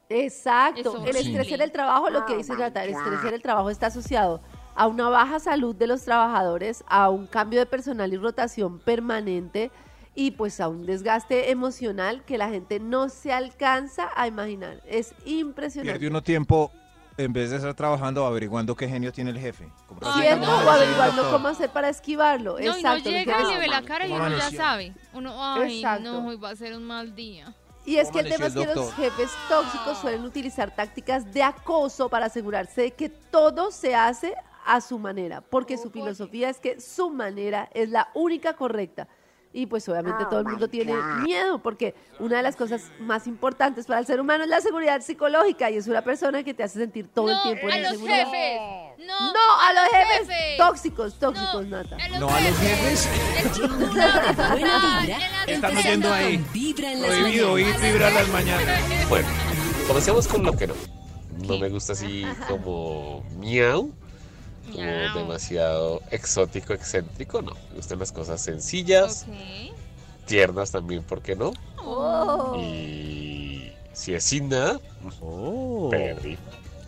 Exacto. Eso, el sí. estrés en el trabajo, lo que dice Nata, el estrés en el trabajo está asociado a una baja salud de los trabajadores, a un cambio de personal y rotación permanente y pues a un desgaste emocional que la gente no se alcanza a imaginar. Es impresionante. Pierde uno tiempo en vez de estar trabajando averiguando qué genio tiene el jefe. No, o averiguando cómo hacer para esquivarlo. No, y no Exacto. los llega y jefes- le ve la cara y ¿Cómo uno ya sabe. Uno, ay, Exacto. no, hoy va a ser un mal día. Y es ¿Cómo que el tema es que los jefes tóxicos suelen utilizar tácticas de acoso para asegurarse de que todo se hace a su manera, porque su filosofía es que su manera es la única correcta. Y pues obviamente todo el mundo tiene miedo, porque una de las cosas más importantes para el ser humano es la seguridad psicológica y es una persona que te hace sentir todo el no, tiempo en a los inseguridad. jefes. No, No, a los jefes tóxicos, tóxicos, No, Nata. a No a los jefes. Están oyendo ahí. Prohibido oír vibrar las mañanas. Bueno, comencemos con lo que no. No me gusta así como miau, como demasiado exótico, excéntrico, no. Me gustan las cosas sencillas, Ok. tiernas también, ¿por qué no? Oh. Y si es sin nada, perdí.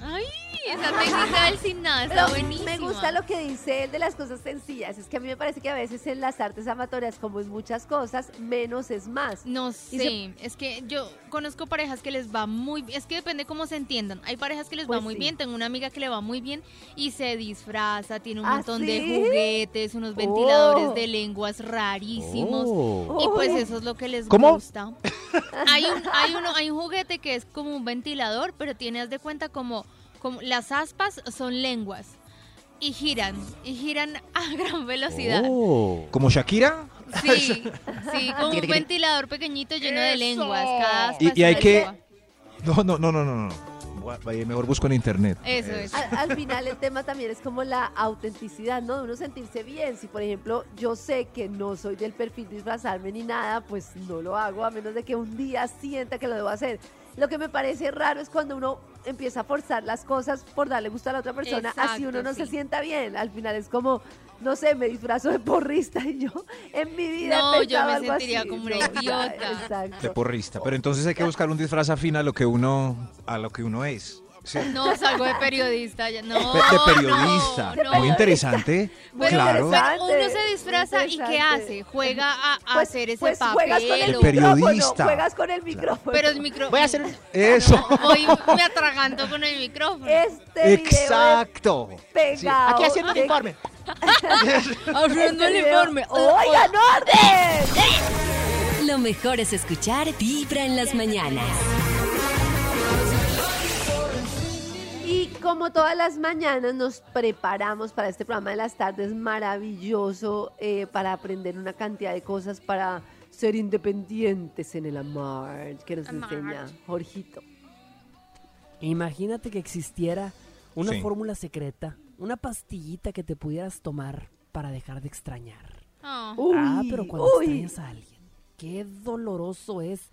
Ay, esa técnica del sin nada está buenísima. me gusta lo que dice él de las cosas sencillas. Es que a mí me parece que a veces en las artes amatorias, como en muchas cosas, menos es más. No sé, se- es que yo conozco parejas que les va muy bien, es que depende cómo se entiendan. Hay parejas que les Pues va muy sí. bien, tengo una amiga que le va muy bien y se disfraza, tiene un ¿Ah, montón de juguetes, unos ventiladores Oh. de lenguas rarísimos. Oh. Y pues Uy. eso es lo que les ¿Cómo? gusta. Hay un, hay uno, hay un juguete que es como un ventilador, pero tienes de cuenta como, como las aspas son lenguas. Y giran, y giran a gran velocidad. Oh. ¿Como Shakira? Sí, sí, como un ventilador pequeñito lleno de lenguas. Cada aspa Y- hay que-. No, no, no, no, no. no. Vaya, Mejor busco en internet. Eso es. Al, al final el tema también es como la autenticidad, ¿no? De uno sentirse bien. Si, por ejemplo, yo sé que no soy del perfil disfrazarme ni nada, pues no lo hago a menos de que un día sienta que lo debo hacer. Lo que me parece raro es cuando uno empieza a forzar las cosas por darle gusto a la otra persona, así uno no se sienta bien. Al final es como, no sé, me disfrazo de porrista y yo en mi vida he No, yo pensado me algo sentiría así. como una No, idiota. Exacto. De porrista. Pero entonces hay que buscar un disfraz afín a lo que uno, a lo que uno es. Sí. No, salgo de periodista. Ya. No, De, periodista. no, no. Muy interesante. Muy claro. interesante. Uno se disfraza y ¿qué hace? Juega a, a Pues- hacer ese pues papel. juegas con el De periodista. micrófono, juegas con el micrófono. Pero el micro... Voy a hacer Eso. Voy, me atraganto con el micrófono. Este Exacto. es pegado. Aquí haciendo el de- informe. Haciendo este el video- informe. ¡Oigan, orden! Lo mejor es escuchar Vibra en las mañanas. Como todas las mañanas nos preparamos para este programa de las tardes maravilloso eh, para aprender una cantidad de cosas para ser independientes en el amor que nos Amar. enseña Jorgito. Imagínate que existiera una Sí. fórmula secreta, una pastillita que te pudieras tomar para dejar de extrañar. Ah. ah, pero cuando uy. extrañas a alguien, qué doloroso es.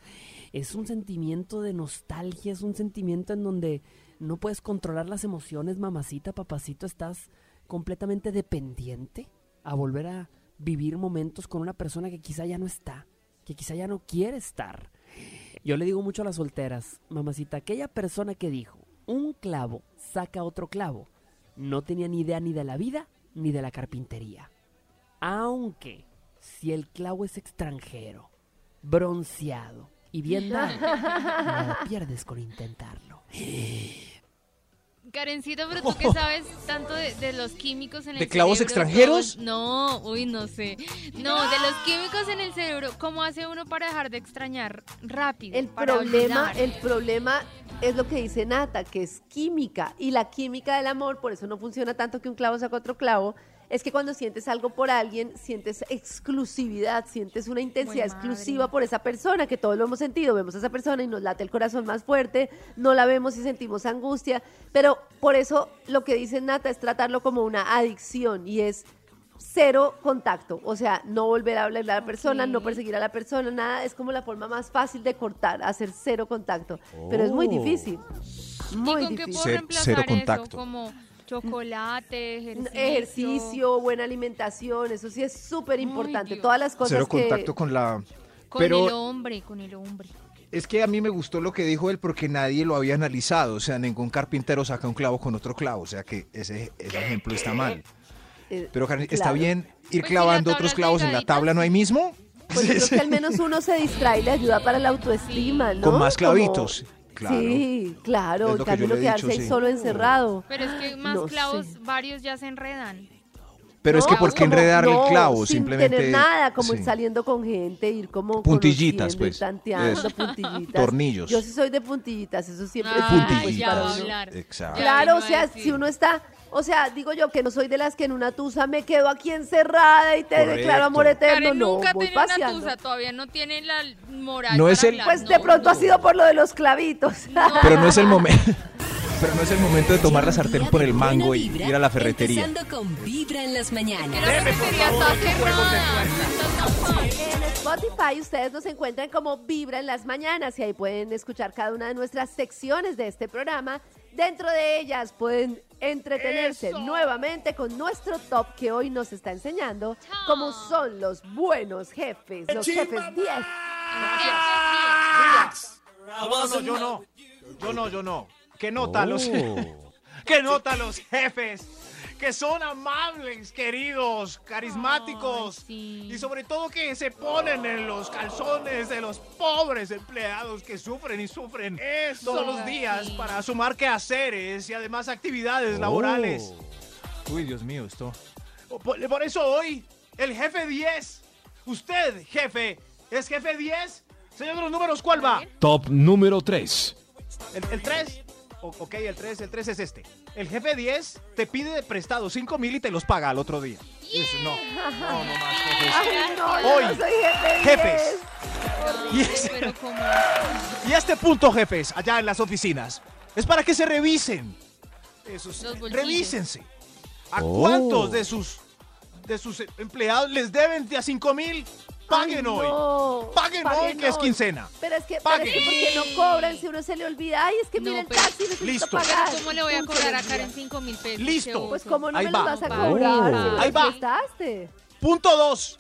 Es un sentimiento de nostalgia, es un sentimiento en donde no puedes controlar las emociones, mamacita, papacito, estás completamente dependiente a volver a vivir momentos con una persona que quizá ya no está, que quizá ya no quiere estar. Yo le digo mucho a las solteras, mamacita, aquella persona que dijo, un clavo saca otro clavo, no tenía ni idea ni de la vida ni de la carpintería. Aunque si el clavo es extranjero, bronceado y bien dado, nada pierdes con intentarlo. Karencita, pero tú que sabes tanto de, de los químicos en el ¿De clavos cerebro, extranjeros? ¿cómo- No, uy, no sé. No, de los químicos en el cerebro, ¿cómo hace uno para dejar de extrañar rápido? El para problema, olvidar? el problema es lo que dice Nata, que es química. Y la química del amor, por eso no funciona tanto que un clavo saca otro clavo, es que cuando sientes algo por alguien, sientes exclusividad, sientes una intensidad madre. exclusiva por esa persona, que todos lo hemos sentido, vemos a esa persona y nos late el corazón más fuerte, no la vemos y sentimos angustia, pero por eso lo que dice Nata es tratarlo como una adicción y es cero contacto, o sea, no volver a hablar a la persona, no perseguir a la persona, nada, es como la forma más fácil de cortar, hacer cero contacto, pero es muy Oh. difícil. Muy ¿Y con qué difícil. puedo Cero- reemplazar cero eso? contacto. Como chocolate, ejercicio. Ejercicio, buena alimentación, eso sí es súper importante. Todas las cosas Cero que... contacto con la... Con Pero el hombre, con el hombre. es que a mí me gustó lo que dijo él porque nadie lo había analizado. O sea, ningún carpintero saca un clavo con otro clavo. O sea que ese, ese ejemplo está mal. Eh, Pero Karen, ¿está claro. bien ir Pues clavando otros clavos en la tabla? ¿No hay mismo? Pues yo creo que al menos uno se distrae y le ayuda para la autoestima, ¿no? Con más Como- clavitos. Claro. Sí, claro. En lo que cambio, quedarse dicho, ahí sí. solo encerrado. Pero es que más No clavos, sé. varios ya se enredan. Pero es que ¿por qué enredar no, el clavo? sin Simplemente... tener nada, como ir saliendo con gente, ir como Puntillitas, pues. tanteando, puntillitas. Tornillos. Yo sí soy de puntillitas, eso siempre Ah, pues, Puntillitas. para ya va a uno. hablar. Exacto. Claro, o sea, si uno está, o sea, digo yo que no soy de las que en una tusa me quedo aquí encerrada y te Correcto. declaro amor eterno, Karen no, nunca voy tiene una paseando. tusa, todavía no tiene la moral No es el- hablar, Pues de no, pronto no. ha sido por lo de los clavitos. Pero no es el momento. Pero no es el momento de tomar la sartén por el mango y ir a la ferretería. Empezando con Vibra en las mañanas. En Spotify ustedes nos encuentran como Vibra en las mañanas y ahí pueden escuchar cada una de nuestras secciones de este programa. Dentro de ellas pueden entretenerse Eso. nuevamente con nuestro top que hoy nos está enseñando cómo son los buenos jefes, los jefes 10. No, no, yo no. Yo no, yo no. ¿Qué nota los Oh. ¿Qué nota los jefes? Que son amables, queridos, carismáticos Ay, sí. y sobre todo que se ponen en los calzones de los pobres empleados que sufren y sufren todos los días Sí. para sumar quehaceres y además actividades laborales. Oh. Uy, Dios mío, esto. Por, por eso hoy, el jefe 10. Usted, jefe, ¿es jefe 10? Señor de los números, ¿cuál va? Top número 3. ¿El, el 3? O- ok, el 3, el 3 es este. El jefe 10 te pide de prestado 5 mil y te los paga al otro día. Eso, no. No, no más, jefes. Ay, no, yo Hoy, no soy jefe 10. jefes. Y pero como... Y este punto, jefes, allá en las oficinas, es para que se revisen. Esos, revísense. ¿A Oh. cuántos de sus de sus empleados les deben de a 5 mil? Paguen Ay, hoy. no, Paguen hoy, que es quincena. Pero es que, pero Paguen. es que ¿por qué no cobran si uno se le olvida? Ay, es que No, mira el pero- taxi, necesito Listo. pagar. ¿Cómo le voy a Punto cobrar a Karen día. 5 mil pesos? Listo. Qué Pues cómo no Ahí me va. los vas a cobrar si me Ahí los va. prestaste. Punto 2.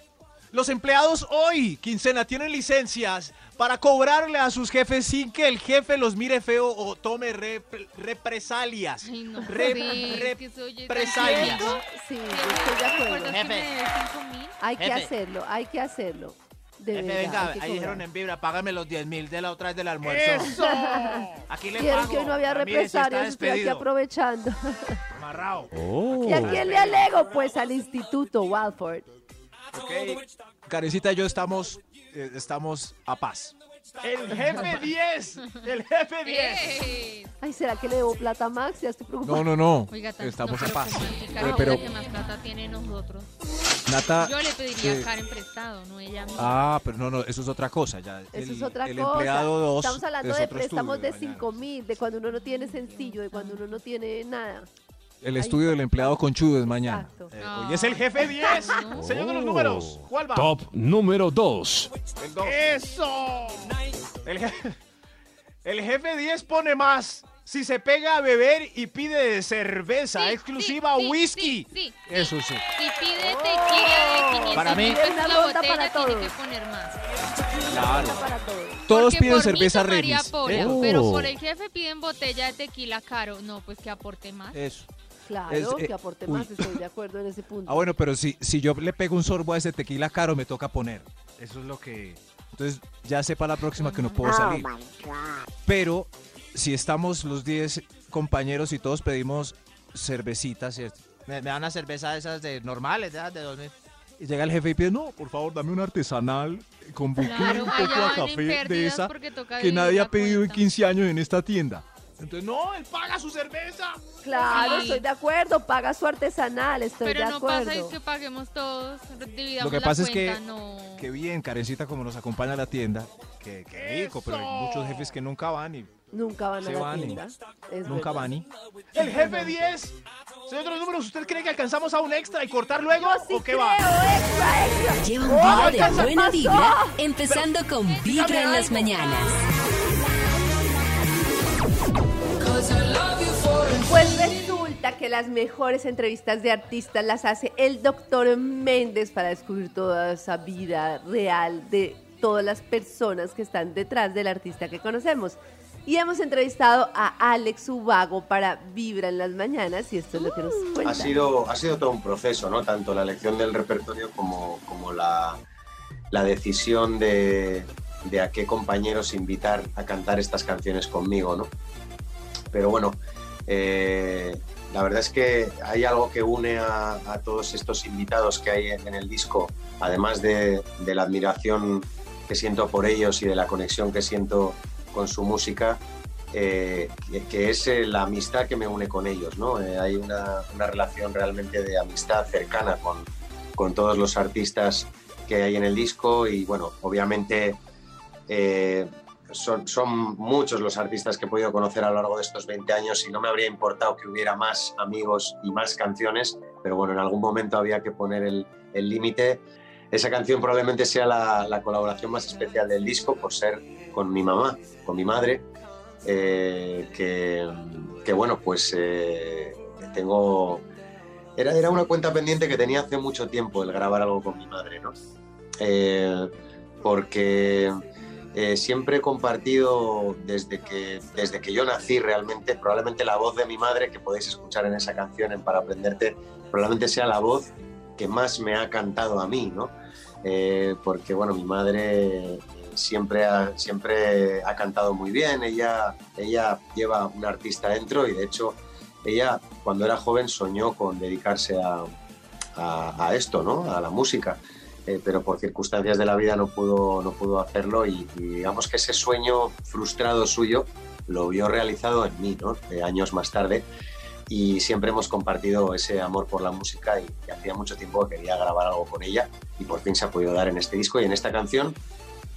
Los empleados hoy, quincena, tienen licencias para cobrarle a sus jefes sin que el jefe los mire feo o tome rep- represalias. Ay, no. Re- Sí, es que soy tan represalias. tierno. Sí, yo Jefe, estoy de acuerdo. ¿recuerdas que me debes 5.000? Hay que Jefe. hacerlo, hay que hacerlo. De Jefe, verdad, venga, ahí dijeron en Vibra, págame los 10 mil de la otra vez del almuerzo. ¡Eso! Aquí le pago. que hoy no había está represalias, estoy aquí aprovechando. Amarrado. Oh. ¿Y a quién le alego? Pues al Instituto Walford. Ok. Karencita y yo estamos, eh, estamos a paz. El jefe 10. El jefe 10. ¡Eh! Ay, ¿será que le debo plata a Max? Ya estoy preocupada. No, no, no. Oiga, tan- Estamos no, a pero paz. ¿cómo así, Eh, pero, la que más plata tiene nosotros. Nata. Yo le pediría eh, a Karen prestado, no ella a mí. Ah, pero no, no, eso es otra cosa. Ya, Eso el, es otra el cosa. empleado 2 Estamos hablando es de préstamos de mañana. 5 mil, de cuando uno no tiene sencillo, de cuando uno no tiene nada. El estudio del empleado conchudo es mañana. Exacto. Eh, hoy es el jefe 10. No. Señor de los números, ¿cuál va? Top número 2. El 2. ¡Eso! El, je- el jefe 10 pone más si se pega a beber y pide cerveza Sí, exclusiva sí, whisky. sí, sí, sí. Eso sí. Si pide tequila de 500 Para mí- Una la botella, para tiene todos. que poner más. Claro. Para todos. Piden por cerveza pola, Eh, Pero oh. por el jefe piden botella de tequila caro. No, pues que aporte más. Eso. Claro, Es, eh, que aporte uy. más, estoy de acuerdo en ese punto. Ah, bueno, pero si, si yo le pego un sorbo a ese tequila caro, me toca poner. Eso es lo que... Entonces, ya sepa la próxima que no puedo Oh salir. Pero, si estamos los 10 compañeros y todos pedimos cervecitas, ¿cierto? Me, me dan una cerveza de esas de normales, de esas de 2000. Y llega el jefe y pide, no, por favor, dame una artesanal con buque, Claro, un poco a en café de esa que nadie ha pedido en cuenta. 15 años en esta tienda. Entonces, no, él paga su cerveza. Claro, Sí. estoy de acuerdo, paga su artesanal, estoy Pero de no acuerdo. pasa es que paguemos todos, dividamos Lo que la pasa es que, no. que bien, Karencita, como nos acompaña a la tienda, que, que rico, pero hay muchos jefes que nunca van y Nunca van a Se la van y- tienda. es nunca verdad. van y... El jefe 10. Señor de los números, ¿usted cree que alcanzamos a un extra y cortar luego? ¿O qué va? Lleva un ¡Oh, día de alcanza! buena pasó! vibra, empezando con Vibra en las mañanas. Pues resulta que las mejores entrevistas de artistas las hace el doctor Méndez para descubrir toda esa vida real de todas las personas que están detrás del artista que conocemos. Y hemos entrevistado a Alex Ubago para Vibra en las mañanas y esto es lo que nos cuenta. Ha sido, ha sido todo un proceso, ¿no? Tanto la elección del repertorio como, como la, la decisión de, de a qué compañeros invitar a cantar estas canciones conmigo, ¿no? Pero bueno, eh, la verdad es que hay algo que une a, todos estos invitados que hay en el disco, además de, la admiración que siento por ellos y de la conexión que siento con su música, eh, que, es eh, la amistad que me une con ellos. ¿no? Hay una, una relación realmente de amistad cercana con, con todos los artistas que hay en el disco y bueno, obviamente son, son muchos los artistas que he podido conocer a lo largo de estos 20 años y no me habría importado que hubiera más amigos y más canciones, pero bueno, en algún momento había que poner el límite. Esa canción probablemente sea la, la colaboración más especial del disco por ser con mi mamá, con mi madre, eh, que, que, bueno, pues eh, tengo... Era, era una cuenta pendiente que tenía hace mucho tiempo el grabar algo con mi madre, ¿no? Eh, porque eh, siempre he compartido desde que, desde que yo nací realmente, probablemente la voz de mi madre que podéis escuchar en esa canción en Para Aprenderte, probablemente sea la voz que más me ha cantado a mí, ¿no? Eh, porque bueno, mi madre siempre ha, siempre ha cantado muy bien, ella, ella lleva un artista dentro y de hecho ella cuando era joven soñó con dedicarse a, esto, ¿no? A la música. Eh, pero por circunstancias de la vida no pudo, no pudo hacerlo y, y digamos que ese sueño frustrado suyo lo vio realizado en mí, ¿no? Eh, años más tarde y siempre hemos compartido ese amor por la música y, y hacía mucho tiempo que quería grabar algo con ella y por fin se ha podido dar en este disco y en esta canción,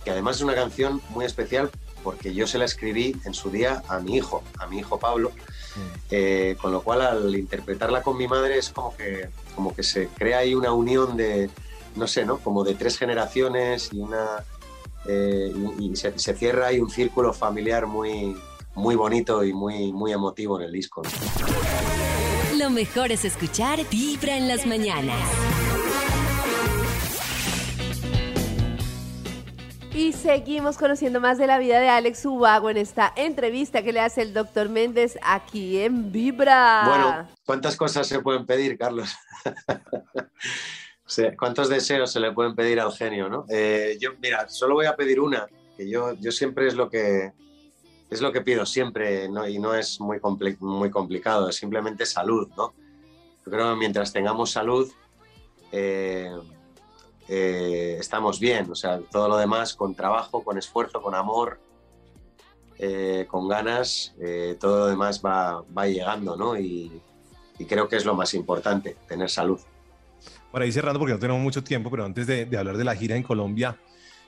que además es una canción muy especial porque yo se la escribí en su día a mi hijo, a mi hijo Pablo, eh, con lo cual al interpretarla con mi madre es como que, como que se crea ahí una unión de, no sé, ¿no? Como de tres generaciones y una... eh, y, y se, se cierra ahí un círculo familiar muy, muy bonito y muy, muy emotivo en el disco. ¿no? Lo mejor es escuchar Vibra en las mañanas. Y seguimos conociendo más de la vida de Alex Ubago en esta entrevista que le hace el doctor Méndez aquí en Vibra. Bueno, ¿cuántas cosas se pueden pedir, Carlos? ¿Cuántos deseos se le pueden pedir al genio, no? Eh, yo, mira, solo voy a pedir una, que yo, yo siempre es lo que es lo que pido siempre, y no es muy, compli- muy complicado, es simplemente salud, ¿no? Yo creo que mientras tengamos salud, eh, eh, estamos bien, o sea, todo lo demás con trabajo, con esfuerzo, con amor, con ganas, todo lo demás va, va llegando, ¿no? Y creo que es lo más importante, tener salud. Para ir cerrando, porque no tenemos mucho tiempo, pero antes de, hablar de la gira en Colombia,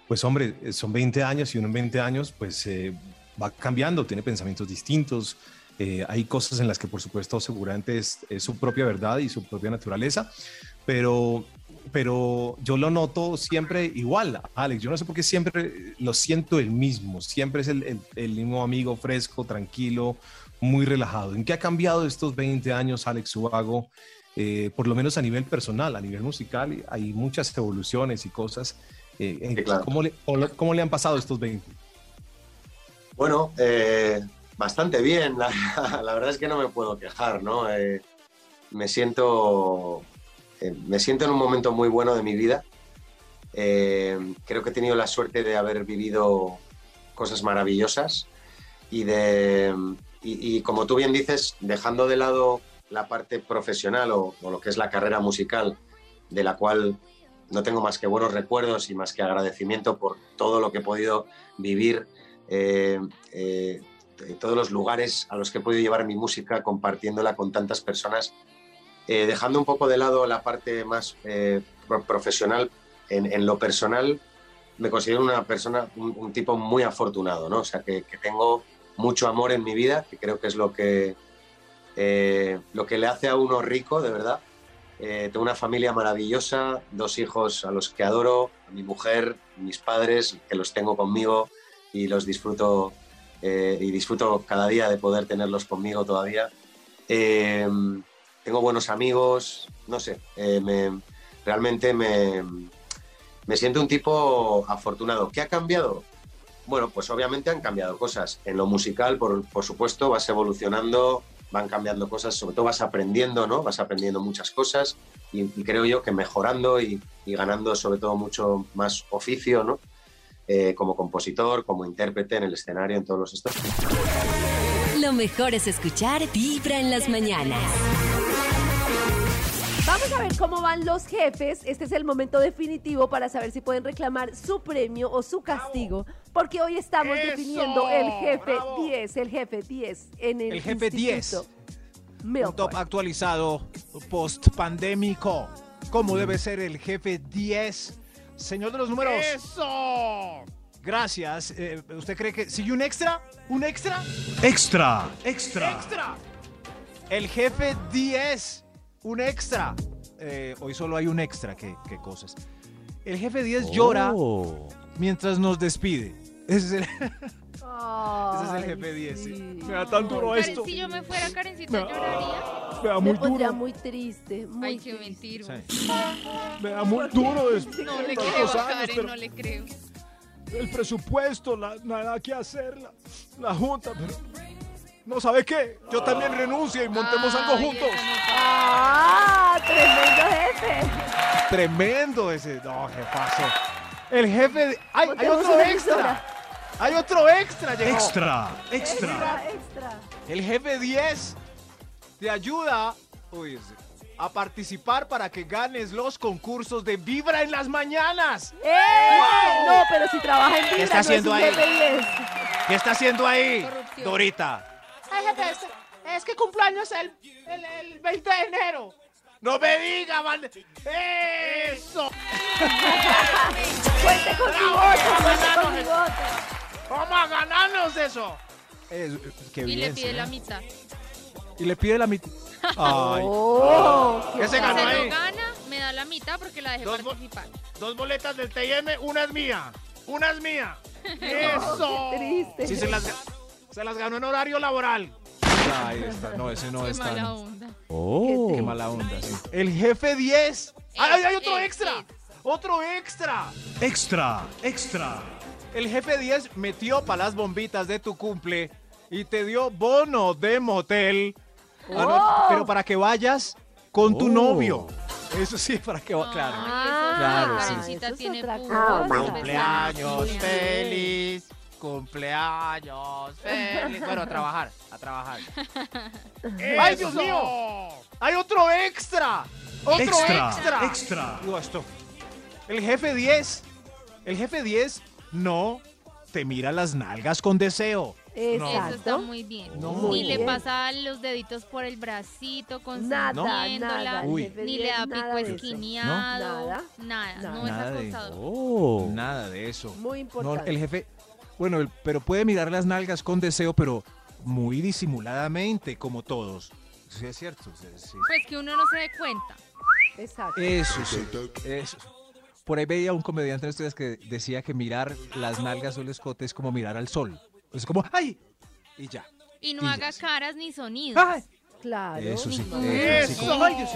pues hombre, eh, son 20 años y uno en 20 años pues eh, va cambiando, tiene pensamientos distintos, eh, hay cosas en las que por supuesto seguramente es, su propia verdad y su propia naturaleza, pero, pero yo lo noto siempre igual, Alex, yo no sé por qué siempre lo siento el mismo, siempre es el, mismo amigo fresco, tranquilo, muy relajado. ¿En qué ha cambiado estos 20 años Alex Ubago? Eh, por lo menos a nivel personal, a nivel musical, hay muchas evoluciones y cosas. Eh, en- claro. ¿cómo, le, cómo- le han pasado estos 20? Bueno, eh, bastante bien. La, la verdad es que no me puedo quejar, ¿no? Eh, me siento, me siento en un momento muy bueno de mi vida. Creo que he tenido la suerte de haber vivido cosas maravillosas y de, y, y como tú bien dices, dejando de lado la parte profesional o, lo que es la carrera musical, de la cual no tengo más que buenos recuerdos y más que agradecimiento por todo lo que he podido vivir. Eh, eh, todos los lugares a los que he podido llevar mi música, compartiéndola con tantas personas, eh, dejando un poco de lado la parte más eh, pro- profesional, en, lo personal me considero una persona, un, un tipo muy afortunado, ¿no? O sea, que, que tengo mucho amor en mi vida, que creo que es lo que, eh, lo que le hace a uno rico, de verdad. Eh, tengo una familia maravillosa, dos hijos a los que adoro, a mi mujer, mis padres, que los tengo conmigo y los disfruto eh, y disfruto cada día de poder tenerlos conmigo todavía. Eh, tengo buenos amigos, no sé, eh, me- realmente me, me siento un tipo afortunado. ¿Qué ha cambiado? Bueno, pues obviamente han cambiado cosas. En lo musical, por, por supuesto, vas evolucionando, van cambiando cosas, sobre todo vas aprendiendo, ¿no? Vas aprendiendo muchas cosas y, creo yo que mejorando y, y ganando sobre todo mucho más oficio, ¿no? Eh, como compositor, como intérprete en el escenario, en todos los estos. Lo mejor es escuchar Vibra en las mañanas. Vamos a ver cómo van los jefes. Este es el momento definitivo para saber si pueden reclamar su premio o su castigo. Porque hoy estamos ¡Eso! definiendo el jefe 10, el jefe 10 en el, El jefe 10. Instituto Un top actualizado post pandémico. ¿Cómo debe ser el jefe 10? Señor de los números. ¡Eso! Gracias. Eh, ¿Usted cree que sigue un extra? ¿Un extra? Extra, extra. ¡Extra! El jefe 10. Un extra. Eh, hoy solo hay un extra. ¿Qué, qué cosas? El jefe 10 llora mientras nos despide. Ese es el, ese es el jefe 10. sí. Me da tan duro Karen, esto. si yo me fuera Karencita, Me- lloraría. Me da Me muy pondría duro. muy triste, muy Ay, qué triste. mentira. Me da muy duro después No de le tantos creo años, Karen, pero no le creo. el presupuesto, la- nada que hacer, la, la junta, pero no sabe qué. Yo también renuncio y montemos algo juntos. eso no ¡Ah! ¡Tremendo jefe! Tremendo ese, no, jefazo. El jefe, de- ¡ay, hay otro extra! emisora. Hay otro extra, llegó. Extra, extra. Extra, extra. El jefe 10 te ayuda uy, a participar para que ganes los concursos de Vibra en las mañanas. ¡Eh! No, pero si trabaja en Vibra, ¿Qué está no es haciendo un ahí? jefe 10. ¿Qué está haciendo ahí, Corrupción. Dorita? Ay, jefe, es, es que cumpleaños el, el, el 20 de enero. No me diga, man. ¡Eso! Cuente con mi voto, cuente con mi voto. Vamos a ganarnos eso. Es- qué Y bien, le pide sí. la mitad. Y le pide la mitad. Ay. Oh, qué Ese Si ganó se lo ahí. gana, me da la mitad porque la dejé Dos bo- participar. Dos boletas del TIM, una es mía. Una es mía. ¡Eso! Qué triste. Sí, se las, se las ganó en horario laboral. Ahí está. No, ese no Qué es mala onda. Oh. Qué mala onda, sí. El jefe 10. ¡Ay, ay, hay otro extra! ¡Otro extra! Extra, extra. El jefe 10 metió para las bombitas de tu cumple y te dio bono de motel. Ah, no, Oh. pero para que vayas con tu Oh. novio. Eso sí, para que va, claro. Ah, Claro, sí. Eso es tiene otra cosa. Cumpleaños feliz. Cumpleaños feliz. Bueno, a trabajar, a trabajar. ¡Ay, Dios mío! ¡Hay otro extra! ¡Otro Extra, extra! extra. Digo esto. El jefe 10. El jefe 10 no te mira las nalgas con deseo. Eso está muy bien. No. Muy ni le pasa los deditos por el bracito, Nada, consintiéndola, nada. ni 10, le da nada pico esquineado, Nada. nada, Nada. no es Nada de-. Oh. Nada de eso. Muy No, importante. el jefe. Bueno, el- pero puede mirar las nalgas con deseo, pero muy disimuladamente, como todos. Sí, es cierto. sí, sí. Pues que uno no se dé cuenta. Exacto. Eso sí. Eso. Por ahí veía un comediante en días que decía que mirar las nalgas o el escote es como mirar al sol. Es como, ¡ay! Y ya. Y no Y ya haga sí. caras ni sonidos. ¡Ay! Claro. Eso sí. Eso, como, ¡Ay, Dios!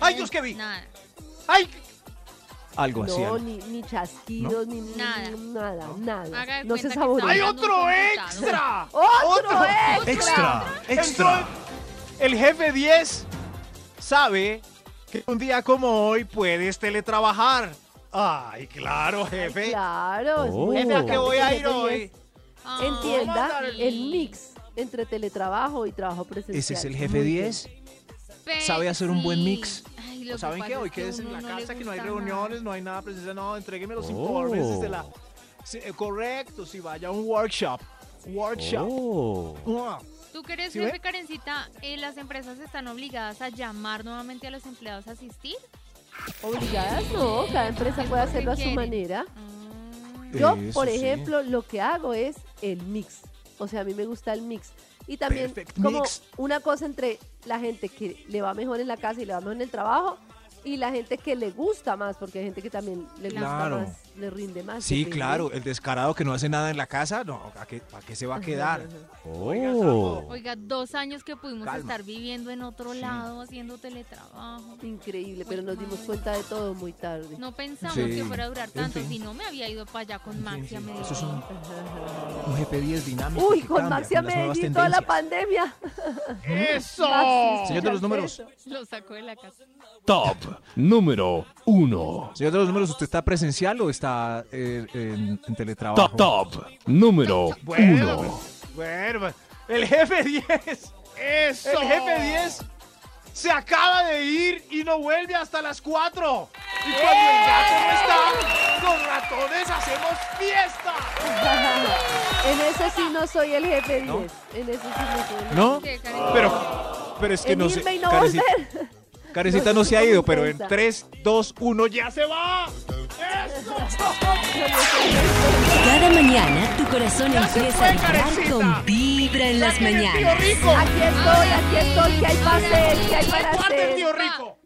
¡Ay, Dios, que vi! Nada. ¡Ay! Algo así. No, algo. ni, ni chasquidos, ni Nada. nada, nada. Haga de No se cuenta que saborea. ¡Hay otro extra! ¡Otro extra! Extra, extra. El jefe 10 sabe que un día como hoy puedes teletrabajar. ¡Ay, claro, jefe! Claro. es Oh. Jefe, ¿a qué voy a el ir hoy? 10 Ah, Entienda sí. el mix entre teletrabajo y trabajo presencial. Ese es el jefe Muy bien. 10. Pe- sabe hacer un buen sí. mix. ¿Saben qué? Hoy es quédese en la casa, que no hay reuniones, nada. no hay nada presencial, no, entrégueme los Oh. informes desde la... Sí, eh, correcto, si vaya a un workshop Workshop. Oh. ¿Tú crees, ¿Sí jefe? Karencita, eh, las empresas están obligadas a llamar nuevamente a los empleados a asistir? Obligadas no, cada empresa puede hacerlo a su manera. Yo, Eso por sí. ejemplo, lo que hago es el mix. O sea, a mí me gusta el mix. Y también Perfect como mix. una cosa entre la gente que le va mejor en la casa y le va mejor en el trabajo y la gente que le gusta más, porque hay gente que también le gusta Claro. más, le rinde más. Sí, claro, el descarado que no hace nada en la casa, no, ¿a qué, a qué se va a quedar? Oh. Oiga, dos años que pudimos Calma. estar viviendo en otro lado, haciendo teletrabajo. Increíble, pero nos dimos cuenta de todo muy tarde. No pensamos Sí. que fuera a durar En tanto, fin. si no me había ido para allá con Maxi a Medellín. Eso es un, un GP10 dinámico. Uy, con Maxi a Medellín toda la pandemia. ¡Eso! Maxi, Señor de los números. Lo sacó de la casa. Top número 1. Señor de los números, ¿usted está presencial o está eh, en, en teletrabajo? Top, top número Bueno, 1. Bueno, el jefe 10. Eso. El jefe 10 se acaba de ir y no vuelve hasta las 4. Y cuando el gato no está, los ratones hacemos fiesta. en eso sí no soy el jefe 10. ¿No? En eso sí no soy el ¿No? ¿Qué, Karencita? Pero, pero es que En no sé. no Karencita, No se ha ido, pero en piensa. 3, 2, 1 ya. ¡Ya se va! ¡Eso! Cada mañana tu corazón Ya empieza fue, a vibrar Karencita. con Vibra en las ¡Saquen el tío mañanas. rico! Aquí estoy, aquí estoy, que hay pastel, que hay para ¡Guarda el hacer. tío rico!